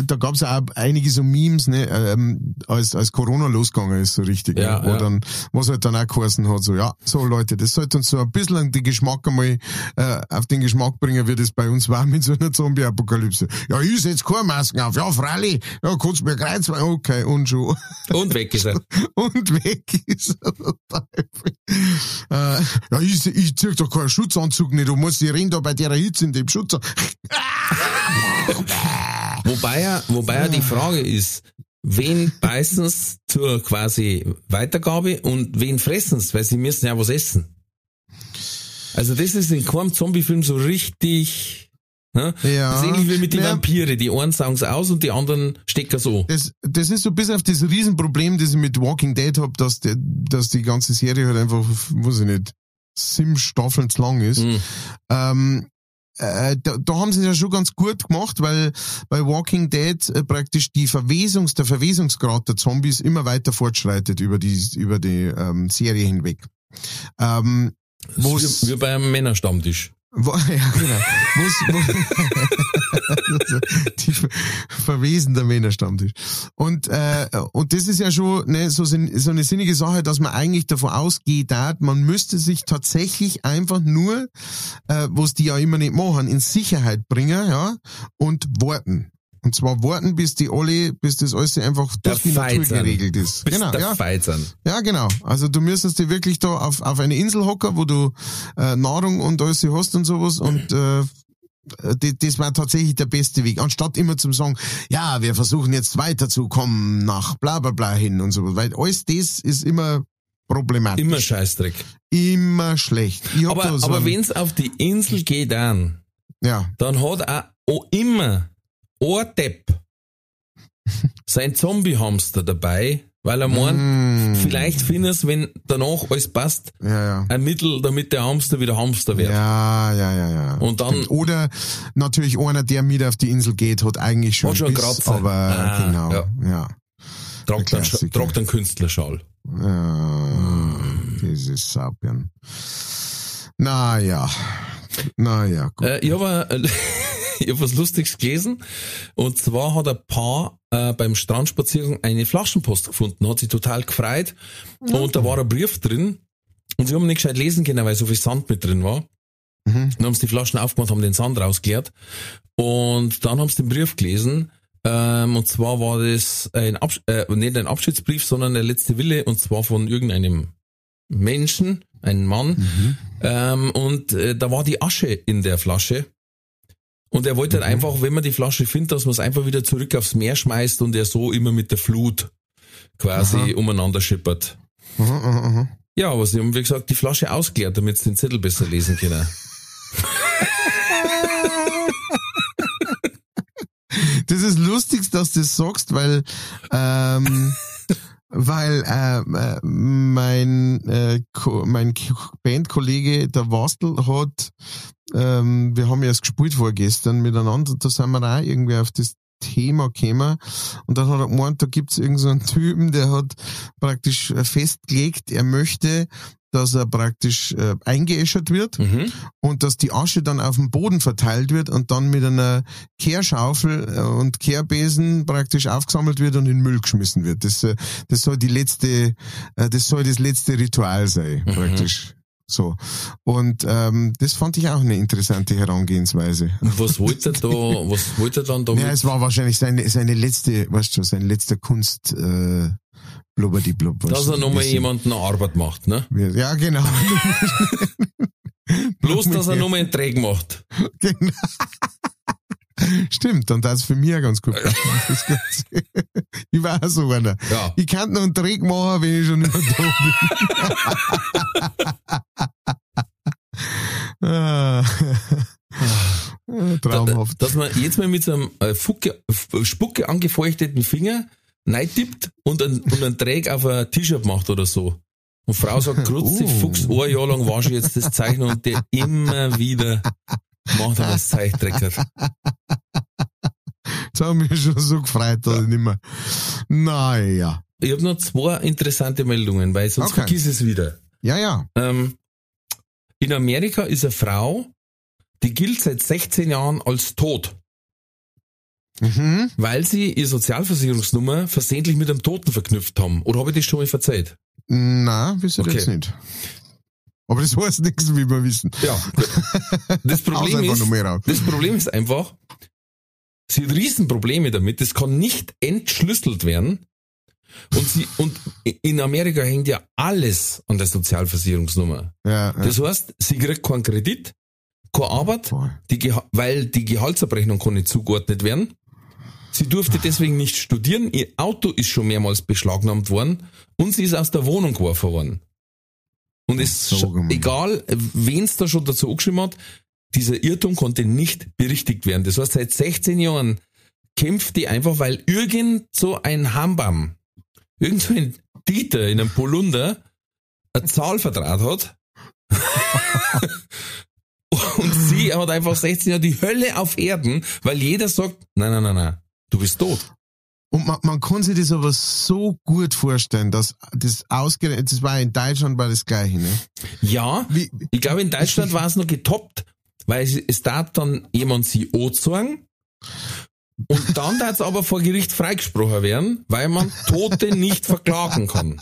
da gab es auch einige so Memes, ne, ähm, als, als Corona losgegangen ist, so richtig, Ja, ne, wo ja. dann, was halt dann auch geheißen hat, so, ja, so Leute, das sollte uns so ein bisschen den Geschmack einmal, äh, auf den Geschmack bringen, wie das bei uns war mit so einer Zombie-Apokalypse. Ja, ich setz keine Masken auf, ja, freilich, ja, kannst mir kreuzen, okay, und schon. Und weg ist er. Und weg ist er. Äh, ja, ich, ich zieh doch keinen Schutzanzug nicht, du musst, ich renn da bei der Hitze in dem Schutzanzug. Wobei ja, wobei ja die Frage ist, wen beißen's zur quasi Weitergabe und wen fressen's, weil sie müssen ja was essen. Also das ist in keinem Zombie-Film so richtig, ne? Ja. Das ist ähnlich wie mit den Ja. Vampire. Die einen saugen's aus und die anderen stecken so. Das, das ist so bis auf das Riesenproblem, das ich mit Walking Dead hab, dass, der, dass die ganze Serie halt einfach, weiß ich nicht, sieben Staffeln zu lang ist. Mhm. Ähm, äh, da, da haben sie es ja schon ganz gut gemacht, weil bei Walking Dead äh, praktisch die Verwesungs, der Verwesungsgrad der Zombies immer weiter fortschreitet über die, über die ähm, Serie hinweg. Ähm, Das wo's- ist wie, wie bei einem Männerstammtisch. Wo, ja, genau. Wo's, wo, die ver- Verwesen der Männerstammtisch. Und, äh, und das ist ja schon ne, so, so eine sinnige Sache, dass man eigentlich davon ausgeht, man müsste sich tatsächlich einfach nur, äh, was die ja immer nicht machen, in Sicherheit bringen, ja, und warten. Und zwar warten, bis die alle, bis das alles einfach Der durch die Natur geregelt ist. Bis genau, der ja. Sind. Ja, genau. Also du müsstest dir wirklich da auf, auf eine Insel hocken, wo du äh, Nahrung und alles hast und sowas und äh, das, das war tatsächlich der beste Weg. Anstatt immer zum sagen, ja, wir versuchen jetzt weiterzukommen nach bla bla bla hin und so. Weil alles das ist immer problematisch. Immer Scheißdreck. Immer schlecht. Aber, so aber einen- wenn's auf die Insel geht dann, Ja, dann hat auch auch immer ein Depp sein Zombie-Hamster dabei, weil er meint, Mm, vielleicht findest wenn danach alles passt, ja, ja. ein Mittel, damit der Hamster wieder Hamster wird. Ja, ja, ja, ja. Und dann- Stimmt. Oder natürlich einer, der mit auf die Insel geht, hat eigentlich schon, Hat schon Biss, Kratzer. aber Ah, genau, ja. ja. Tragt einen, tragt einen Künstlerschal. Ja, dieses Sapien. Naja. Naja, gut. Äh, ich habe ich hab was Lustiges gelesen. Und zwar hat ein Paar äh, beim Strandspaziergang eine Flaschenpost gefunden, hat sich total gefreut. Und da war ein Brief drin. Und sie haben nicht gescheit lesen können, weil so viel Sand mit drin war. Mhm. Dann haben sie die Flaschen aufgemacht, haben den Sand rausgeleert. Und dann haben sie den Brief gelesen. Ähm, und zwar war das ein Absch äh, nicht ein Abschiedsbrief, sondern der letzte Wille. Und zwar von irgendeinem Menschen, einem Mann. Ähm, und äh, da war die Asche in der Flasche. Und er wollte halt einfach, wenn man die Flasche findet, dass man es einfach wieder zurück aufs Meer schmeißt und er so immer mit der Flut quasi Aha. umeinander schippert. Mhm, mhm, mhm. Ja, aber sie haben, wie gesagt, die Flasche ausgeleert, damit sie den Zettel besser lesen können. Das ist lustig, dass du das sagst, weil, ähm, weil ähm, äh, mein, äh, mein Bandkollege, der Wastel, hat, ähm, wir haben ja erst gespielt vorgestern miteinander, da sind wir auch irgendwie auf das Thema gekommen und dann hat er gemeint, da gibt's irgend so einen Typen, der hat praktisch festgelegt, er möchte, dass er praktisch äh, eingeäschert wird Mhm. und dass die Asche dann auf dem Boden verteilt wird und dann mit einer Kehrschaufel äh, und Kehrbesen praktisch aufgesammelt wird und in Müll geschmissen wird. Das, äh, das soll die letzte, äh, das soll das letzte Ritual sein, praktisch. So. Und ähm, das fand ich auch eine interessante Herangehensweise. Was wollte er da, was wollte er dann damit? Ja, es war wahrscheinlich seine, seine letzte, weißt du, sein letzter Kunst, äh, blubber die blub. dass er nochmal jemanden Arbeit macht, ne? Ja, genau. Bloß, dass er nochmal einen Träg macht. Genau. Stimmt, und das ist für mich auch ganz gut. Ich war auch so einer. Ja. Ich kann noch einen Trick machen, wenn ich schon immer da bin. Ah. Traumhaft. Dass man jetzt mal mit so einem äh, Fucke, Spucke angefeuchteten Finger reintippt und einen, und einen Träg auf ein T-Shirt macht oder so. Und Frau sagt, Grutzi, Oh. Fuchs, ein Jahr lang wasche ich jetzt das Zeichen und der immer wieder macht er das Zeichdrecker. Jetzt haben wir schon so gefreut, dass ich nicht mehr. Naja. Ich habe noch zwei interessante Meldungen, weil sonst Okay. vergiss es wieder. Ja, ja. Ähm, in Amerika ist eine Frau die gilt seit 16 Jahren als tot. Mhm. Weil sie ihr Sozialversicherungsnummer versehentlich mit einem Toten verknüpft haben. Oder habe ich das schon mal verzeiht? Na, wisst ihr Okay. jetzt nicht. Aber das heißt nichts, wie wir wissen. Ja. Das Problem ist, das Problem ist einfach, sie hat Riesenprobleme damit. Das kann nicht entschlüsselt werden. Und sie, und in Amerika hängt ja alles an der Sozialversicherungsnummer. Ja, ja. Das heißt, sie kriegt keinen Kredit, keine Arbeit, die, Geha- weil die Gehaltsabrechnung kann nicht zugeordnet werden. Sie durfte deswegen nicht studieren, ihr Auto ist schon mehrmals beschlagnahmt worden und sie ist aus der Wohnung geworfen worden. Und es So egal, wen es da schon dazu angeschrieben hat, dieser Irrtum konnte nicht berichtigt werden. Das heißt, seit 16 Jahren kämpft die einfach, weil irgend so ein Hambam, irgend so ein Dieter in einem Polunder eine Zahl vertraut hat. Und sie hat einfach 16 Jahre die Hölle auf Erden, weil jeder sagt, nein, nein, nein, nein, du bist tot. Und man, man kann sich das aber so gut vorstellen, dass das ausgerechnet, das war in Deutschland war das gleiche, ne? Ja, Wie, ich glaube in Deutschland war es noch getoppt, weil es, es darf dann jemand sie anzeigen und dann darf es aber vor Gericht freigesprochen werden, weil man Tote nicht verklagen kann.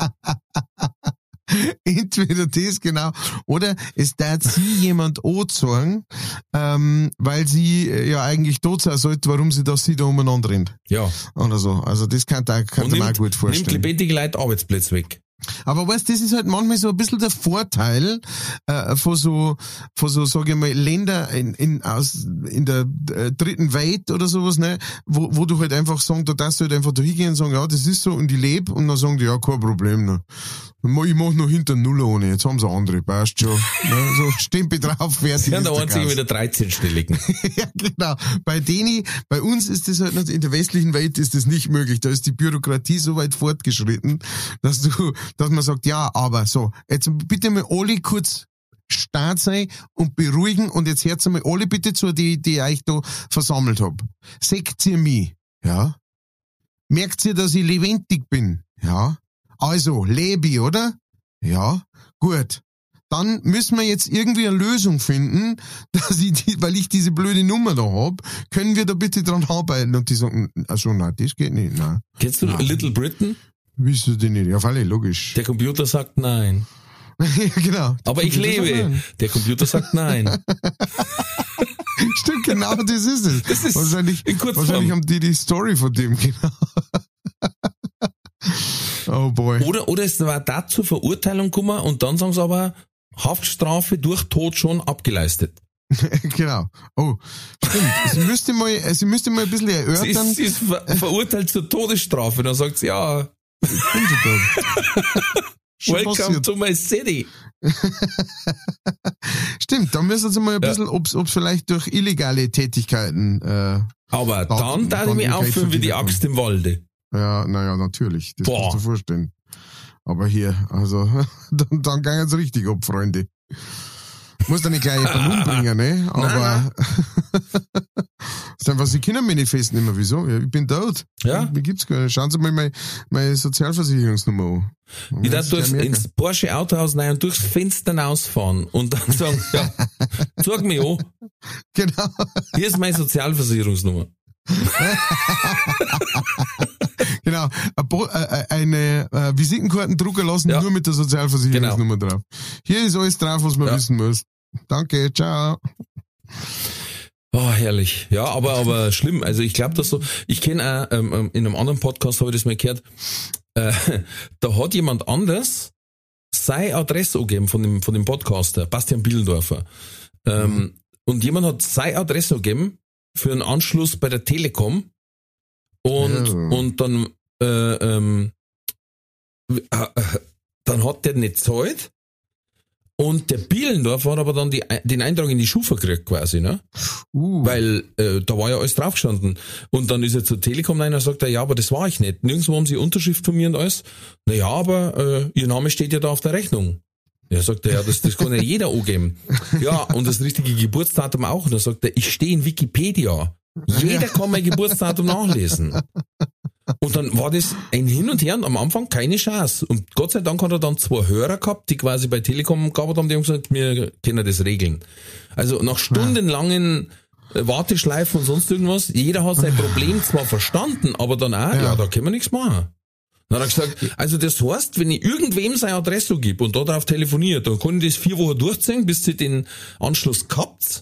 entweder das genau, oder es darf sie jemand anzeigen, ähm, weil sie äh, ja eigentlich tot sein sollte, warum sie das sie da umeinander rennt. Ja. Oder so. Also das kann, da kann man auch nimmt, gut nimmt vorstellen. lebendige Leute Arbeitsplätze weg. Aber weißt, das ist halt manchmal so ein bisschen der Vorteil äh, von so, von so, sage ich mal, Länder in, in, aus, in der äh, dritten Welt oder sowas, ne, wo, wo du halt einfach sagen, da darfst du halt einfach da hingehen und sagen, ja, das ist so und ich lebe und dann sagen die, ja, kein Problem, ne. Ich mach noch hinter Null ohne, jetzt haben sie andere, passt schon. ne, so Stempel drauf, fertig. Sie haben ist der einzige mit der 13-Stelligen. ja, genau. Bei denen, bei uns ist das halt nicht, in der westlichen Welt ist das nicht möglich. Da ist die Bürokratie so weit fortgeschritten, dass du, dass man sagt, ja, aber so, jetzt bitte mal alle kurz stark sein und beruhigen und jetzt hört mal alle bitte zu, die, die ich euch da versammelt hab. Seht ihr mich? Ja. Merkt ihr, dass ich lebendig bin? Ja. Also, lebe ich, oder? Ja. Gut. Dann müssen wir jetzt irgendwie eine Lösung finden, dass ich die, weil ich diese blöde Nummer da hab, können wir da bitte dran arbeiten? Und die sagen, also nein, das geht nicht, nein. Kennst du Nein. Little Britain? Wisst ihr die nicht? Ja, alle, logisch. Der Computer sagt nein. ja, genau. Aber ich Das ist lebe. Der Computer sagt nein. Stimmt, genau das ist es. Das ist wahrscheinlich, wahrscheinlich haben die die Story von dem, genau. oh boy. Oder, oder es war da zur Verurteilung gekommen und dann sagen sie aber, Haftstrafe durch Tod schon abgeleistet. genau. Oh, stimmt. Sie müsste mal, sie müsste mal ein bisschen Sie erörtern. ist, sie ist ver verurteilt zur Todesstrafe. Dann sagt sie, ja, bin welcome to my city. Stimmt, da müssen sie mal ein Ja. bisschen, ob's, ob's vielleicht durch illegale Tätigkeiten, äh, Aber Dann- darf ich mich aufführen wie die. Axt im Walde. ja, naja, natürlich. Das Boah. kannst du vorstellen. Aber hier, also, dann, dann gehen es richtig ab, Freunde. Muss da nicht gleich jemanden umbringen, ne? Aber, ist einfach, sie können mich nicht festnehmen. Wieso? Ich bin tot. Ja. Mir gibt's gar nicht. Schauen Sie mal meine, meine Sozialversicherungsnummer an. Dann Ich darf durchs, ins Porsche Autohaus rein und durchs Fenster rausfahren und dann sagen, ja, zeig mich an, Genau. hier ist meine Sozialversicherungsnummer. Genau, eine äh, Visitenkarten drucken lassen, Ja. nur mit der Sozialversicherungsnummer drauf. Hier ist alles drauf, was man Ja. wissen muss. Danke, ciao. Oh, herrlich. Ja, aber, aber schlimm. Also ich glaube, dass so, ich kenne auch, ähm, ähm, in einem anderen Podcast habe ich das mal gehört, äh, da hat jemand anders seine Adresse angegeben von dem, von dem Podcaster, Bastian Bielendorfer. Ähm, Und jemand hat seine Adresse angegeben für einen Anschluss bei der Telekom und, Ja. und dann, äh, ähm, äh, dann hat der nicht gezahlt und der Bielendorfer hat aber dann die, den Eintrag in die Schufa gekriegt quasi, ne? Uh, Weil äh, da war ja alles draufgestanden. Und dann ist er zur Telekom rein und sagt er, ja, aber das war ich nicht. Nirgendwo haben sie Unterschrift von mir und alles. Naja, aber äh, ihr Name steht ja da auf der Rechnung. Ja, sagt er, ja, das, das kann ja jeder angeben. Ja, und das richtige Geburtsdatum auch. Und dann sagt er, ich stehe in Wikipedia. Jeder kann mein Geburtsdatum nachlesen. Und dann war das ein Hin und Her und am Anfang keine Chance. Und Gott sei Dank hat er dann zwei Hörer gehabt, die quasi bei Telekom gearbeitet haben, die haben gesagt, wir können das regeln. Also nach stundenlangen äh, Warteschleifen und sonst irgendwas, jeder hat sein Problem zwar verstanden, aber dann auch, ja, Ja. da können wir nichts machen. Dann hat er gesagt, also das heißt, wenn ich irgendwem seine Adresse gebe und da drauf telefoniert, dann kann ich das vier Wochen durchziehen, bis sie den Anschluss gehabt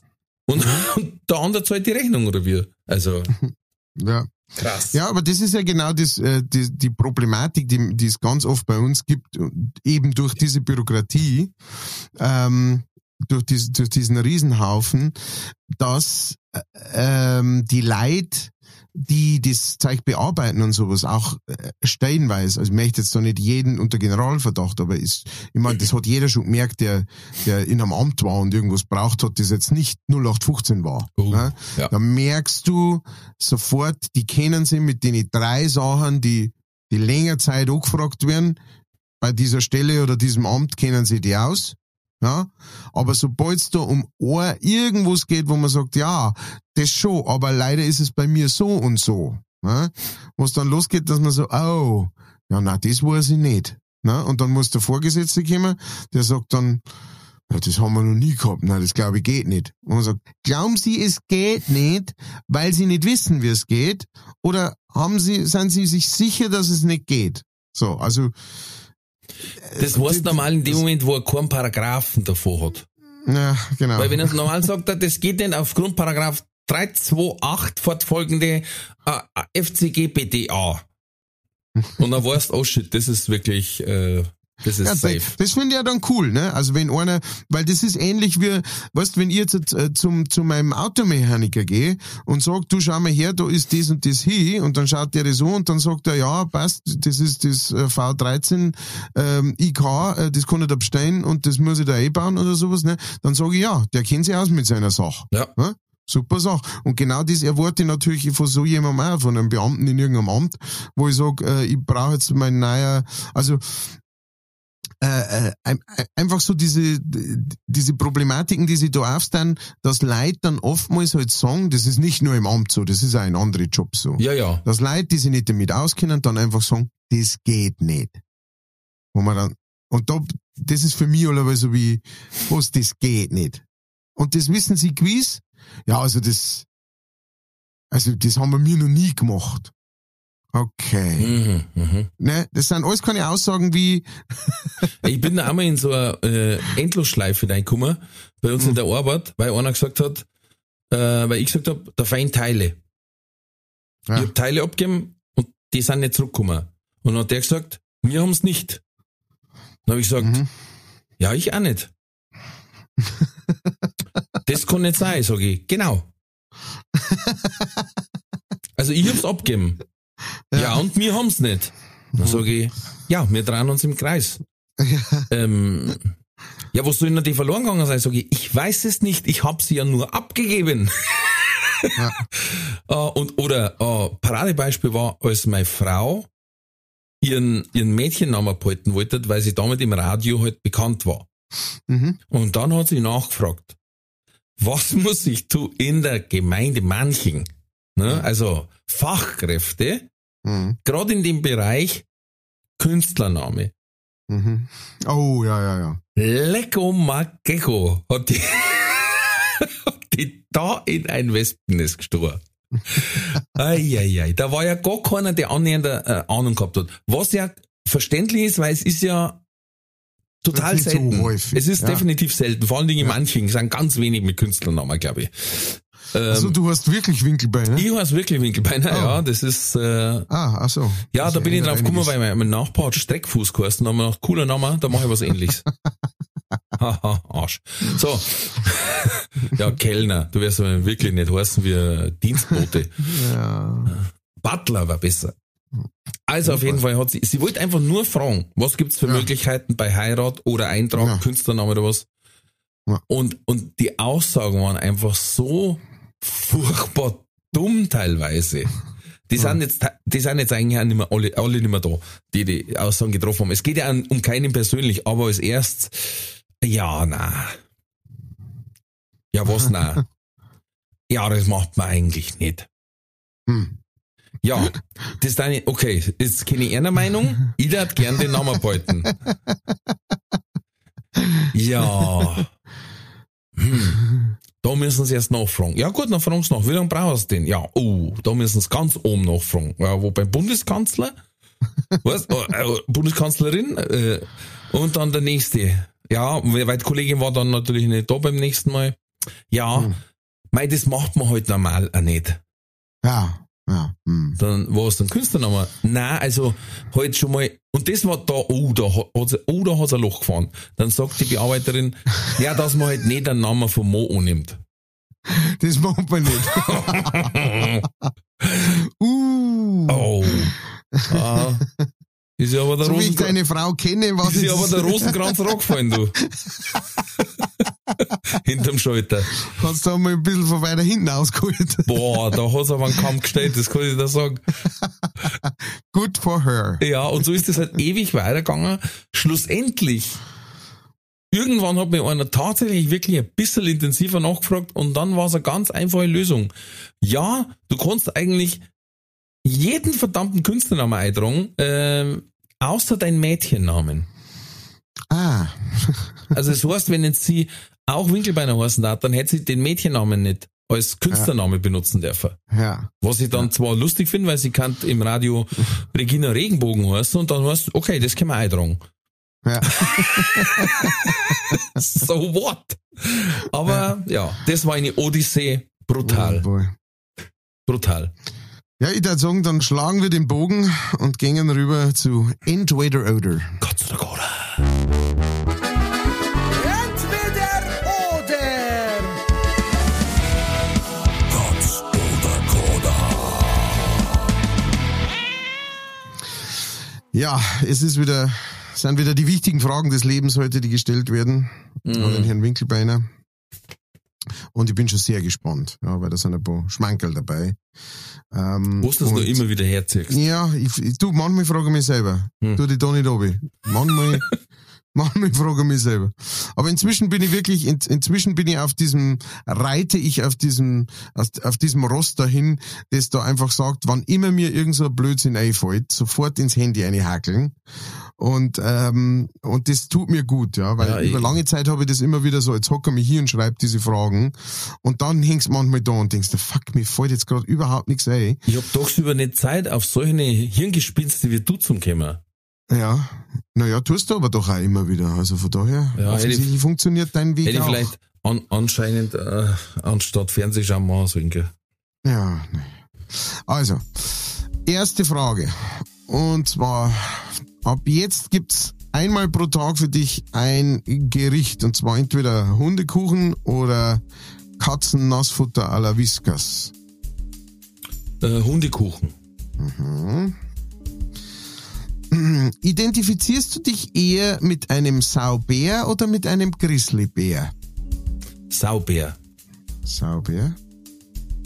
und, und der andere zahlt die Rechnung oder wie. Also Ja. Krass. Ja, aber das ist ja genau das, äh, die, die Problematik, die, die es ganz oft bei uns gibt, eben durch diese Bürokratie, ähm, durch, dies, durch diesen Riesenhaufen, dass äh, ähm, die Leid, die das Zeug bearbeiten und sowas, auch äh, stellenweise, also ich möchte jetzt da nicht jeden unter Generalverdacht, aber ist, ich meine, das hat jeder schon gemerkt, der, der in einem Amt war und irgendwas braucht hat, das jetzt nicht 0815 war. Oh, ne? ja. Da merkst du sofort, die kennen sie mit den drei Sachen, die, die länger Zeit angefragt werden. Bei dieser Stelle oder diesem Amt kennen sie die aus. Ja, aber sobald es da um Ohr irgendwas geht, wo man sagt, ja, das schon, aber leider ist es bei mir so und so. Ne? Wo es dann losgeht, dass man so, oh, ja, na, das weiß ich nicht. Ne? Und dann muss der Vorgesetzte kommen, der sagt dann, ja, das haben wir noch nie gehabt. Nein, das glaube ich geht nicht. Und man sagt, glauben Sie, es geht nicht, weil Sie nicht wissen, wie es geht? Oder haben Sie, sind Sie sich sicher, dass es nicht geht? So, also, Das heißt normal in dem Moment, wo er keinen Paragraphen davor hat. ja, genau. Weil wenn er normal sagt, das geht nicht aufgrund Paragraph 328 fortfolgende äh, FCG BDA. Und dann weißt oh shit, das ist wirklich, äh, das ist Ja, safe. Das, finde ich ja dann cool, ne? Also wenn einer, weil das ist ähnlich wie, weißt, wenn ich jetzt äh, zum, zu meinem Automechaniker gehe und sag, du schau mal her, da ist das und das hier und dann schaut der das an und dann sagt er, ja, passt, das ist das äh, V13 ähm, IK, äh, das kann ich da bestellen und das muss ich da einbauen oder sowas, ne? Dann sage ich, ja, der kennt sich aus mit seiner Sache. Ja. Ne? Super Sache. Und genau das erwarte ich natürlich von so jemandem auch, von einem Beamten in irgendeinem Amt, wo ich sage, äh, ich brauche jetzt mein neuer, also äh, äh, ein- ein- einfach so diese, diese Problematiken, die sie da aufstehen, dass Leute dann oftmals halt sagen, das ist nicht nur im Amt so, das ist auch in anderen Jobs so. Ja, ja. Dass Leute, die sich nicht damit auskennen, dann einfach sagen, das geht nicht. Wo man dann, und da, das ist für mich allerweise so wie, was, das geht nicht. Und das wissen sie gewiss, ja, also das, also das haben wir mir noch nie gemacht. Okay. Mhm, mhm. Ne, das sind alles keine Aussagen wie, Ich bin da einmal in so eine äh, Endlosschleife reingekommen, bei uns in der Arbeit, weil einer gesagt hat, äh, weil ich gesagt habe, da fein Teile. Ja. Ich habe Teile abgegeben und die sind nicht zurückgekommen. Und dann hat der gesagt, wir haben's nicht. Dann habe ich gesagt, Mhm. ja, ich auch nicht. das kann nicht sein, sage ich. Genau. Also ich hab's abgegeben. Ja, und wir haben's nicht. Dann sage ich, ja, wir drehen uns im Kreis. ähm, ja, wo soll denn die verloren gegangen sein? Sag ich, ich weiß es nicht, ich habe sie ja nur abgegeben. Ja. Äh, und, oder äh, Paradebeispiel war, als meine Frau ihren, ihren Mädchennamen behalten wollte, weil sie damit im Radio halt bekannt war. mhm. Und dann hat sie nachgefragt, was muss ich tun in der Gemeinde Manching? Ne? Also Fachkräfte, Mhm. gerade in dem Bereich Künstlername. Mhm. Oh, ja, ja, ja. Lecko Magecko hat die, hat die da in ein Wespennest gestochen. Eieiei, da war ja gar keiner, der annähernd äh, Ahnung gehabt hat. Was ja verständlich ist, weil es ist ja total so selten. häufig, es ist ja. definitiv selten, vor allen Dingen in manchen, es sind ganz wenig mit Künstlernamen, glaube ich. Ähm, Also du hast wirklich Winkelbeine? ich heiße wirklich Winkelbeiner, Oh. ja, das ist, äh, Ah, ach so. ja, Das da bin ich drauf gekommen, weil mein, Nachbar hat Streckfuß geheißen, da haben wir gedacht, cooler Name, da mache ich was ähnliches. Haha, Arsch. So. ja, Kellner, du wirst aber wirklich nicht heißen wie Dienstbote. Ja. Butler war besser. Also auf jeden Fall hat sie, sie wollte einfach nur fragen, was gibt's für Ja. Möglichkeiten bei Heirat oder Eintrag, Ja. Künstlername oder was. Ja. Und, und die Aussagen waren einfach so furchtbar dumm teilweise. Die sind jetzt, die sind jetzt eigentlich auch nicht mehr alle, alle nicht mehr da, die die Aussagen getroffen haben. Es geht ja um keinen persönlich, aber als erstes, ja, na. Ja, was na? ja, das macht man eigentlich nicht. Hm. Ja, das ist deine, okay, jetzt kenne ich eine Meinung. Ich hätte gern den Namen behalten. Ja. Hm. Da müssen sie erst nachfragen. Ja gut, dann fragen sie nach. Wie lange brauchst du den? Ja, oh, da müssen sie ganz oben nachfragen. Ja, wo beim Bundeskanzler? Was? Oh, äh, Bundeskanzlerin? Äh, und dann der nächste. Ja, weil die Kollegin war dann natürlich nicht da beim nächsten Mal. Ja, hm. mei, das macht man halt normal auch nicht. Ja, ja. Hm. Dann war es dann Künstlername. Nein, also halt schon mal, und das war da, oh, da hat oh, da hat ein Loch gefahren. Dann sagt die Bearbeiterin, ja, dass man halt nicht den Namen von Mo annimmt. Das macht man nicht. uh. Oh. Ah. Ist ja aber der so wie ich deine Frau kenne, was ist ja aber der Rosenkranz rausgefallen, du. Hinterm Schalter. Hast du einmal ein bisschen von weiter hinten ausgeholt. Boah, da hat's aber einen Kamm gestellt, das kann ich dir sagen. Good for her. Ja, und so ist es halt ewig weitergegangen. Schlussendlich, irgendwann hat mir einer tatsächlich wirklich ein bisschen intensiver nachgefragt und dann war es eine ganz einfache Lösung. Ja, du kannst eigentlich jeden verdammten Künstlernamen eintragen, äh, außer deinen Mädchennamen. Ah. also das heißt, wenn jetzt sie auch Winkelbeiner heißen darf, dann hätte sie den Mädchennamen nicht als Künstlername ja. benutzen dürfen. Ja. Was ich dann ja. zwar lustig finde, weil sie kann im Radio Regina Regenbogen heißen und dann heißt, okay, das können wir eintragen. Ja. so what? Aber ja. ja, das war eine Odyssee. Brutal. Oh Brutal. Ja, ich würde sagen, dann schlagen wir den Bogen und gehen rüber zu Entweder Oder. Gott sei Dank. Ja, es ist wieder, sind wieder die wichtigen Fragen des Lebens heute, die gestellt werden mhm. an den Herrn Winkelbeiner. Und ich bin schon sehr gespannt, ja, weil da sind ein paar Schmankerl dabei. Ähm, Wo du das noch immer wieder herziehst. Ja, ich, ich, du, manchmal frage ich mich selber. Hm. Du, die da nicht obi. Manchmal, manchmal frage ich mich selber. Aber inzwischen bin ich wirklich, in, inzwischen bin ich auf diesem, reite ich auf diesem, auf, auf diesem Rost dahin, das da einfach sagt, wann immer mir irgend so ein Blödsinn einfällt, sofort ins Handy einhakeln. Und, ähm, und das tut mir gut, ja, weil ja, über lange Zeit habe ich das immer wieder so, jetzt hocke ich mich hier und schreibe diese Fragen und dann hängst du manchmal da und denkst, fuck, mir fällt jetzt gerade überhaupt nichts ein. Ich hab doch über eine Zeit auf solche Hirngespinste wie du zum Kämmer. Ja, naja, tust du aber doch auch immer wieder. Also von daher, ja, offensichtlich ich, funktioniert dein Weg hätte auch. vielleicht an, anscheinend äh, anstatt Fernsehschauen machen sollen. Ja, nee. Also, erste Frage. Und zwar Ab jetzt gibt's einmal pro Tag für dich ein Gericht und zwar entweder Hundekuchen oder Katzennassfutter à la Whiskas. Äh, Hundekuchen. Mhm. Identifizierst du dich eher mit einem Saubär oder mit einem Grizzlybär? Saubär. Saubär.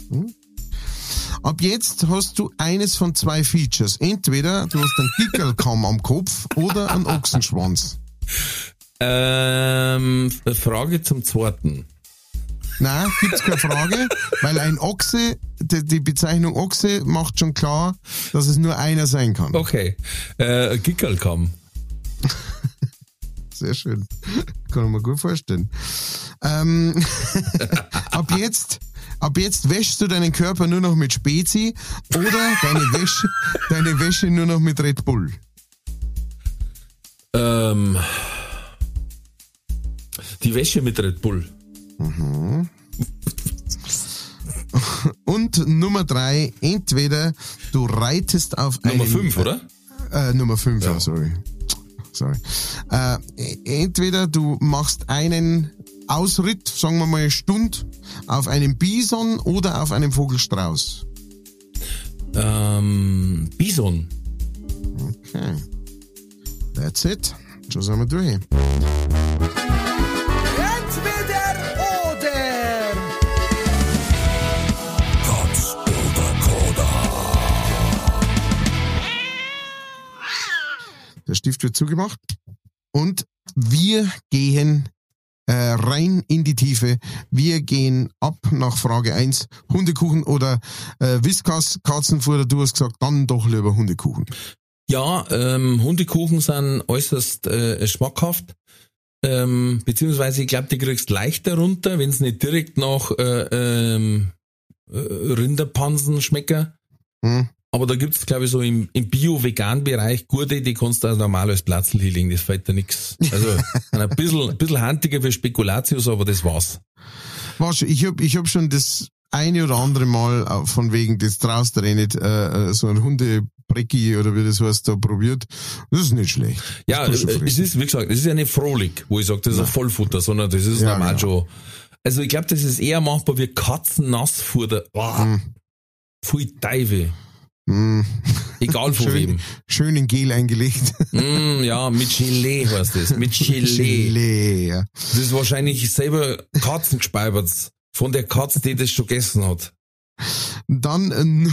Hm? Ab jetzt hast du eines von zwei Features. Entweder du hast einen Gickelkamm am Kopf oder einen Ochsenschwanz. Ähm, Frage zum zweiten. Nein, gibt's keine Frage, weil ein Ochse, die, Bezeichnung Ochse macht schon klar, dass es nur einer sein kann. Okay, äh, Gickelkamm. Sehr schön. Kann ich mir gut vorstellen. Ähm, ab jetzt ab jetzt wäschst du deinen Körper nur noch mit Spezi oder deine Wäsche, deine Wäsche nur noch mit Red Bull? Ähm, die Wäsche mit Red Bull. Mhm. Und Nummer drei, entweder du reitest auf Nummer einen, fünf, oder? Äh, Nummer fünf, ja. sorry. Sorry. Äh, entweder du machst einen Ausritt, sagen wir mal eine Stunde, auf einem Bison oder auf einem Vogelstrauß? Ähm, Bison. Okay. That's it. Schon sind wir durch. Wird zugemacht. Und wir gehen äh, rein in die Tiefe. Wir gehen ab nach Frage 1. Hundekuchen oder äh, Whiskas, Katzenfutter, du hast gesagt, dann doch lieber Hundekuchen. Ja, ähm, Hundekuchen sind äußerst äh, schmackhaft. Ähm, beziehungsweise ich glaube, die kriegst leichter runter, wenn es nicht direkt nach äh, ähm, äh, Rinderpansen schmecken. Hm? Aber da gibt's glaube ich, so im, im Bio-Vegan-Bereich gute, die kannst du als Platzl hinlegen, das fällt da nix. Also ein bisschen, ein bisschen handiger für Spekulatius, aber das war's. Du, ich hab, ich hab schon das eine oder andere Mal äh, von wegen, das traust du dir nicht, äh, äh, so ein Hundebrecki oder wie das heißt, da probiert. Das ist nicht schlecht. Ja, Das du äh, es ist, wie gesagt, es ist ja nicht Frohlich, wo ich sage, das ist ein Vollfutter, sondern das ist Ja, normal genau. schon. Also ich glaube, das ist eher machbar wie Katzennassfutter. Oh, Hm. Pfui Teufel. Mm, Egal von schön, wem. schön in Gel eingelegt. Mm, ja, mit Gelee heißt das. Mit Gelee. Gelee, ja. Das ist wahrscheinlich selber Katzen gespeibert. Von der Katze, die das schon gegessen hat. Dann äh, Nu-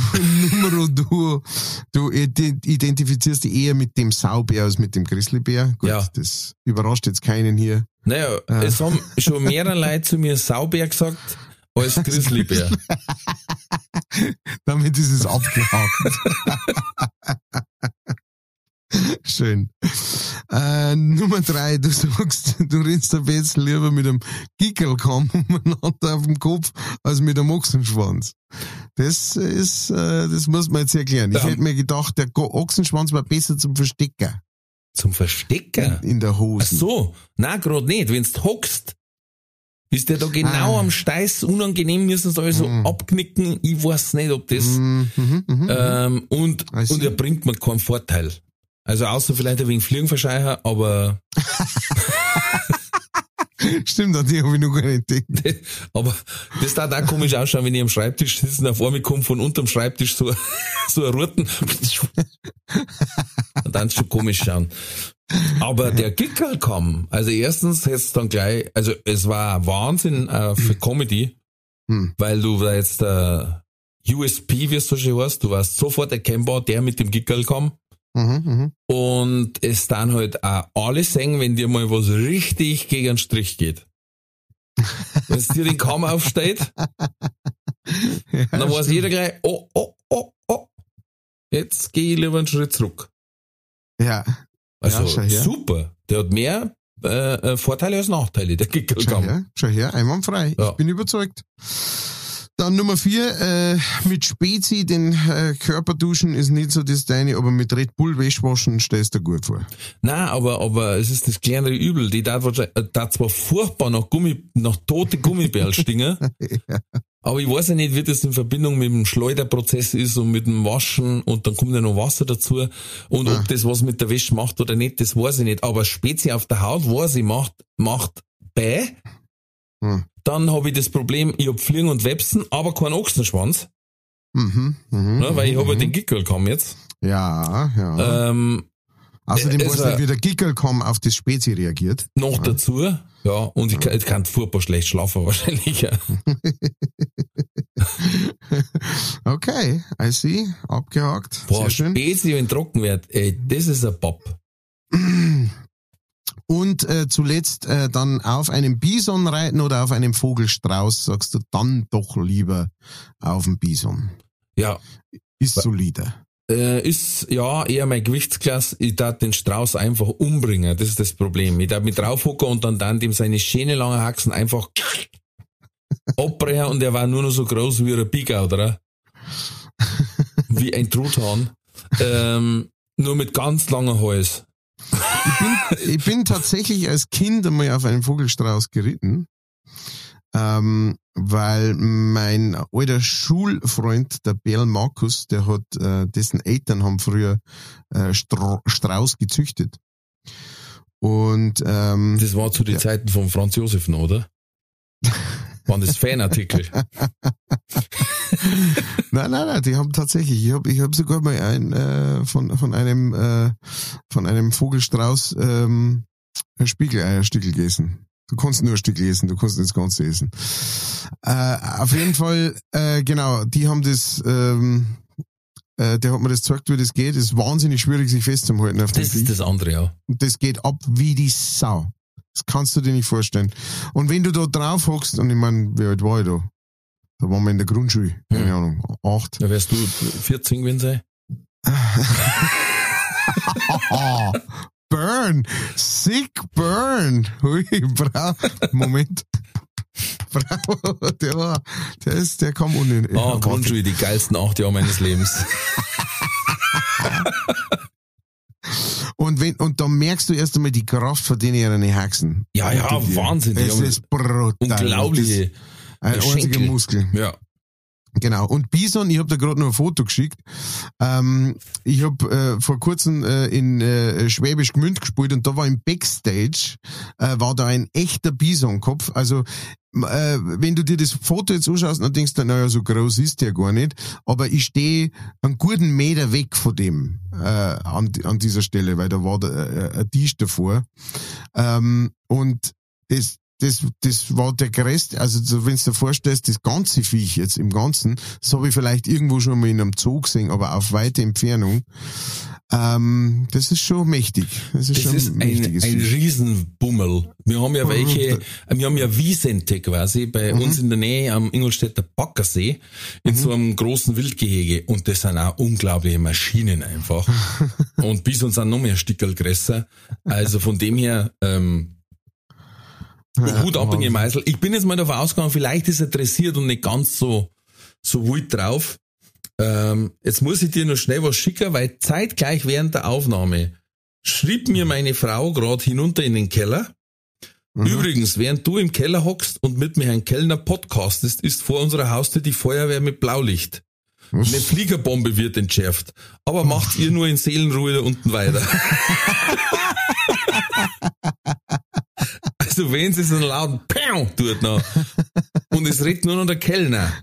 Numero, du, du ident- identifizierst dich eher mit dem Saubär als mit dem Grizzlybär. Gut, Ja. das überrascht jetzt keinen hier. Naja, Ah. es haben schon mehrere Leute zu mir Saubär gesagt als Grizzlybär. Damit ist es abgehakt. Schön. Äh, Nummer drei, du sagst, du rennst aber jetzt lieber mit einem Gickelkamm umeinander auf dem Kopf als mit einem Ochsenschwanz. Das ist, äh, das muss man jetzt erklären. Ich Ja. hätte mir gedacht, der Ochsenschwanz war besser zum Verstecken Zum Verstecken. in der Ach Hose. so, na grad nicht. Wenn's hockst, ist der da genau Ah. am Steiß unangenehm, müssen sie also Mm. abknicken. Ich weiß nicht, ob das, mhm, mhm. ähm, und, und er bringt mir keinen Vorteil. Also außer vielleicht ein wenig Fliegenverscheicher, aber, Stimmt, an die habe ich noch gar nicht gedacht. aber das darf auch komisch ausschauen, wenn ich am Schreibtisch sitze und auf einmal kommt von unterm Schreibtisch so, so ein Ruten. Und dann schon komisch schauen. Aber der Gickel kam. Also erstens hättest dann gleich, also es war Wahnsinn äh, für Comedy, Hm. weil du da jetzt äh, USP, wie es so schön heißt, du warst sofort erkennbar, der mit dem Gickel kam. Mhm, mhm. Und es dann halt auch alle singen, wenn dir mal was richtig gegen den Strich geht. Wenn es dir den Kamm aufsteht, Ja, dann weiß jeder gleich, oh, oh, oh, oh. Jetzt gehe ich lieber einen Schritt zurück. Ja, Also Ja, schau super. Der hat mehr äh, äh, Vorteile als Nachteile, der Schau Gickelkamm. her, schau her, einwandfrei. Ja. Ich bin überzeugt. Dann Nummer vier, äh, mit Spezi den äh, Körper duschen ist nicht so das deine, aber mit Red Bull Wäschwaschen stellst du dir gut vor. Nein, aber, aber es ist das kleinere Übel. Die da äh, da zwar furchtbar nach Gummi, nach tote Gummibärl stingen, aber ich weiß ja nicht, wie das in Verbindung mit dem Schleuderprozess ist und mit dem Waschen und dann kommt ja noch Wasser dazu und Ah. ob das was mit der Wäsche macht oder nicht, das weiß ich nicht. Aber Spezi auf der Haut, weiß ich, macht, macht bäh. Hm. Dann habe ich das Problem, ich hab Fliegen und Websen, aber keinen Ochsenschwanz, Mhm, mhm, ne, weil ich habe ja mhm. den Gickelkamm jetzt. Ja, ja. Ähm, Außerdem äh, weiß nicht, wie der auf das Spezi reagiert. Noch dazu, ja, und ich kann, ich kann furchtbar schlecht schlafen wahrscheinlich. Ja. Okay, I see, abgehakt. Boah, Sehr schön. Spezi, wenn trocken wird, ey, das ist ein Pop. Und äh, zuletzt äh, dann auf einem Bison reiten oder auf einem Vogelstrauß, sagst du dann doch lieber auf dem Bison. Ja, Ist solider. Äh, ist ja eher mein Gewichtsklasse. Ich darf den Strauß einfach umbringen, das ist das Problem. Ich darf mich draufhocken und dann dann dem seine schöne lange Haxen einfach abbrechen und er war nur noch so groß wie ein Bigau, oder? Wie ein Truthahn. Ähm, nur mit ganz langem Hals. Ich bin tatsächlich als Kind einmal auf einem Vogelstrauß geritten, ähm, weil mein alter Schulfreund, der Berl Markus, der hat, äh, dessen Eltern haben früher äh, Stra Strauß gezüchtet. Und ähm, Das war zu den Ja. Zeiten von Franz Josef noch, oder? Waren das Fanartikel? Nein, nein, nein, die haben tatsächlich, ich habe ich hab sogar mal ein, äh, von, von einem äh, von einem Vogelstrauß ähm, Spiegeleierstückel gegessen. Du kannst nur ein Stück essen, du kannst nicht das Ganze essen. Äh, auf jeden Fall, äh, genau, die haben das, ähm, äh, der hat mir das gezeigt, wie das geht. Es ist wahnsinnig schwierig, sich festzuhalten auf dem Das ist das andere, ja. Und das geht ab wie die Sau. Das kannst du dir nicht vorstellen. Und wenn du da drauf hockst, und ich meine, wie alt war ich da? Da waren wir in der Grundschule, keine Ahnung, acht. Da wärst du 14 gewesen sein. Burn! Sick burn! Hui, Bra Moment. Bravo, der war, der ist, der kam ohne. Ah, Grundschule, die geilsten acht Jahre meines Lebens. Und wenn, und da merkst du erst einmal die Kraft von denen ihren Hexen. Ja, ja. Wahnsinn, Es haben ist brutal. Unglaubliche Das Ein einziger. Muskel. Ja. Genau. Und Bison, ich habe da gerade noch ein Foto geschickt. Ähm, ich habe äh, vor kurzem äh, in äh, Schwäbisch Gmünd gespielt und da war im Backstage, äh, war da ein echter Bisonkopf. Also äh, wenn du dir das Foto jetzt anschaust, dann denkst du, naja, so groß ist der gar nicht. Aber ich stehe einen guten Meter weg von dem äh, an, an dieser Stelle, weil da war der, äh, ein Tisch davor. Ähm, und das, das, das war der größte, also so, wenn du dir vorstellst, das ganze Viech jetzt im Ganzen, das habe ich vielleicht irgendwo schon mal in einem Zoo gesehen, aber auf weite Entfernung. Ähm, das ist schon mächtig. Das ist Das schon ist ein ein, mächtiges ein Viech. Riesenbummel. Wir haben ja welche, wir haben ja Wiesente quasi bei Mhm. uns in der Nähe am Ingolstädter Backersee in so einem großen Wildgehege und das sind auch unglaubliche Maschinen einfach. und Bison sind noch mehr Stickerl größer. Also von dem her, ähm, Ja, Hut ab in die. Meißel. Ich bin jetzt mal davon ausgegangen, vielleicht ist er dressiert und nicht ganz so, so wild drauf. Ähm, jetzt muss ich dir noch schnell was schicken, weil zeitgleich während der Aufnahme schrieb mir meine Frau gerade hinunter in den Keller. Mhm. Übrigens, während du im Keller hockst und mit mir Herrn Kellner podcastest, ist vor unserer Haustür die Feuerwehr mit Blaulicht. Eine Fliegerbombe wird entschärft. Aber macht ihr nur in Seelenruhe da unten weiter. also wenn so einen lauten Pow tut noch und es redet nur noch der Kellner,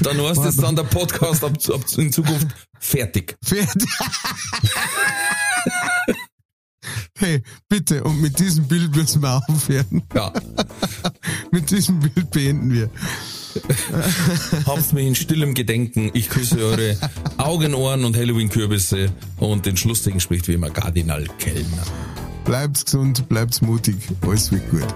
dann heißt es dann der Podcast ab, ab in Zukunft fertig. Fertig. hey, bitte, und mit diesem Bild müssen wir aufhören. Ja, Mit diesem Bild beenden wir. Habt mich in stillem Gedenken. Ich küsse eure Augen, Ohren und Halloween-Kürbisse und den Schlusssegen spricht wie immer Kardinal Kellner. Bleibt's gesund, bleibt's mutig, alles wird gut.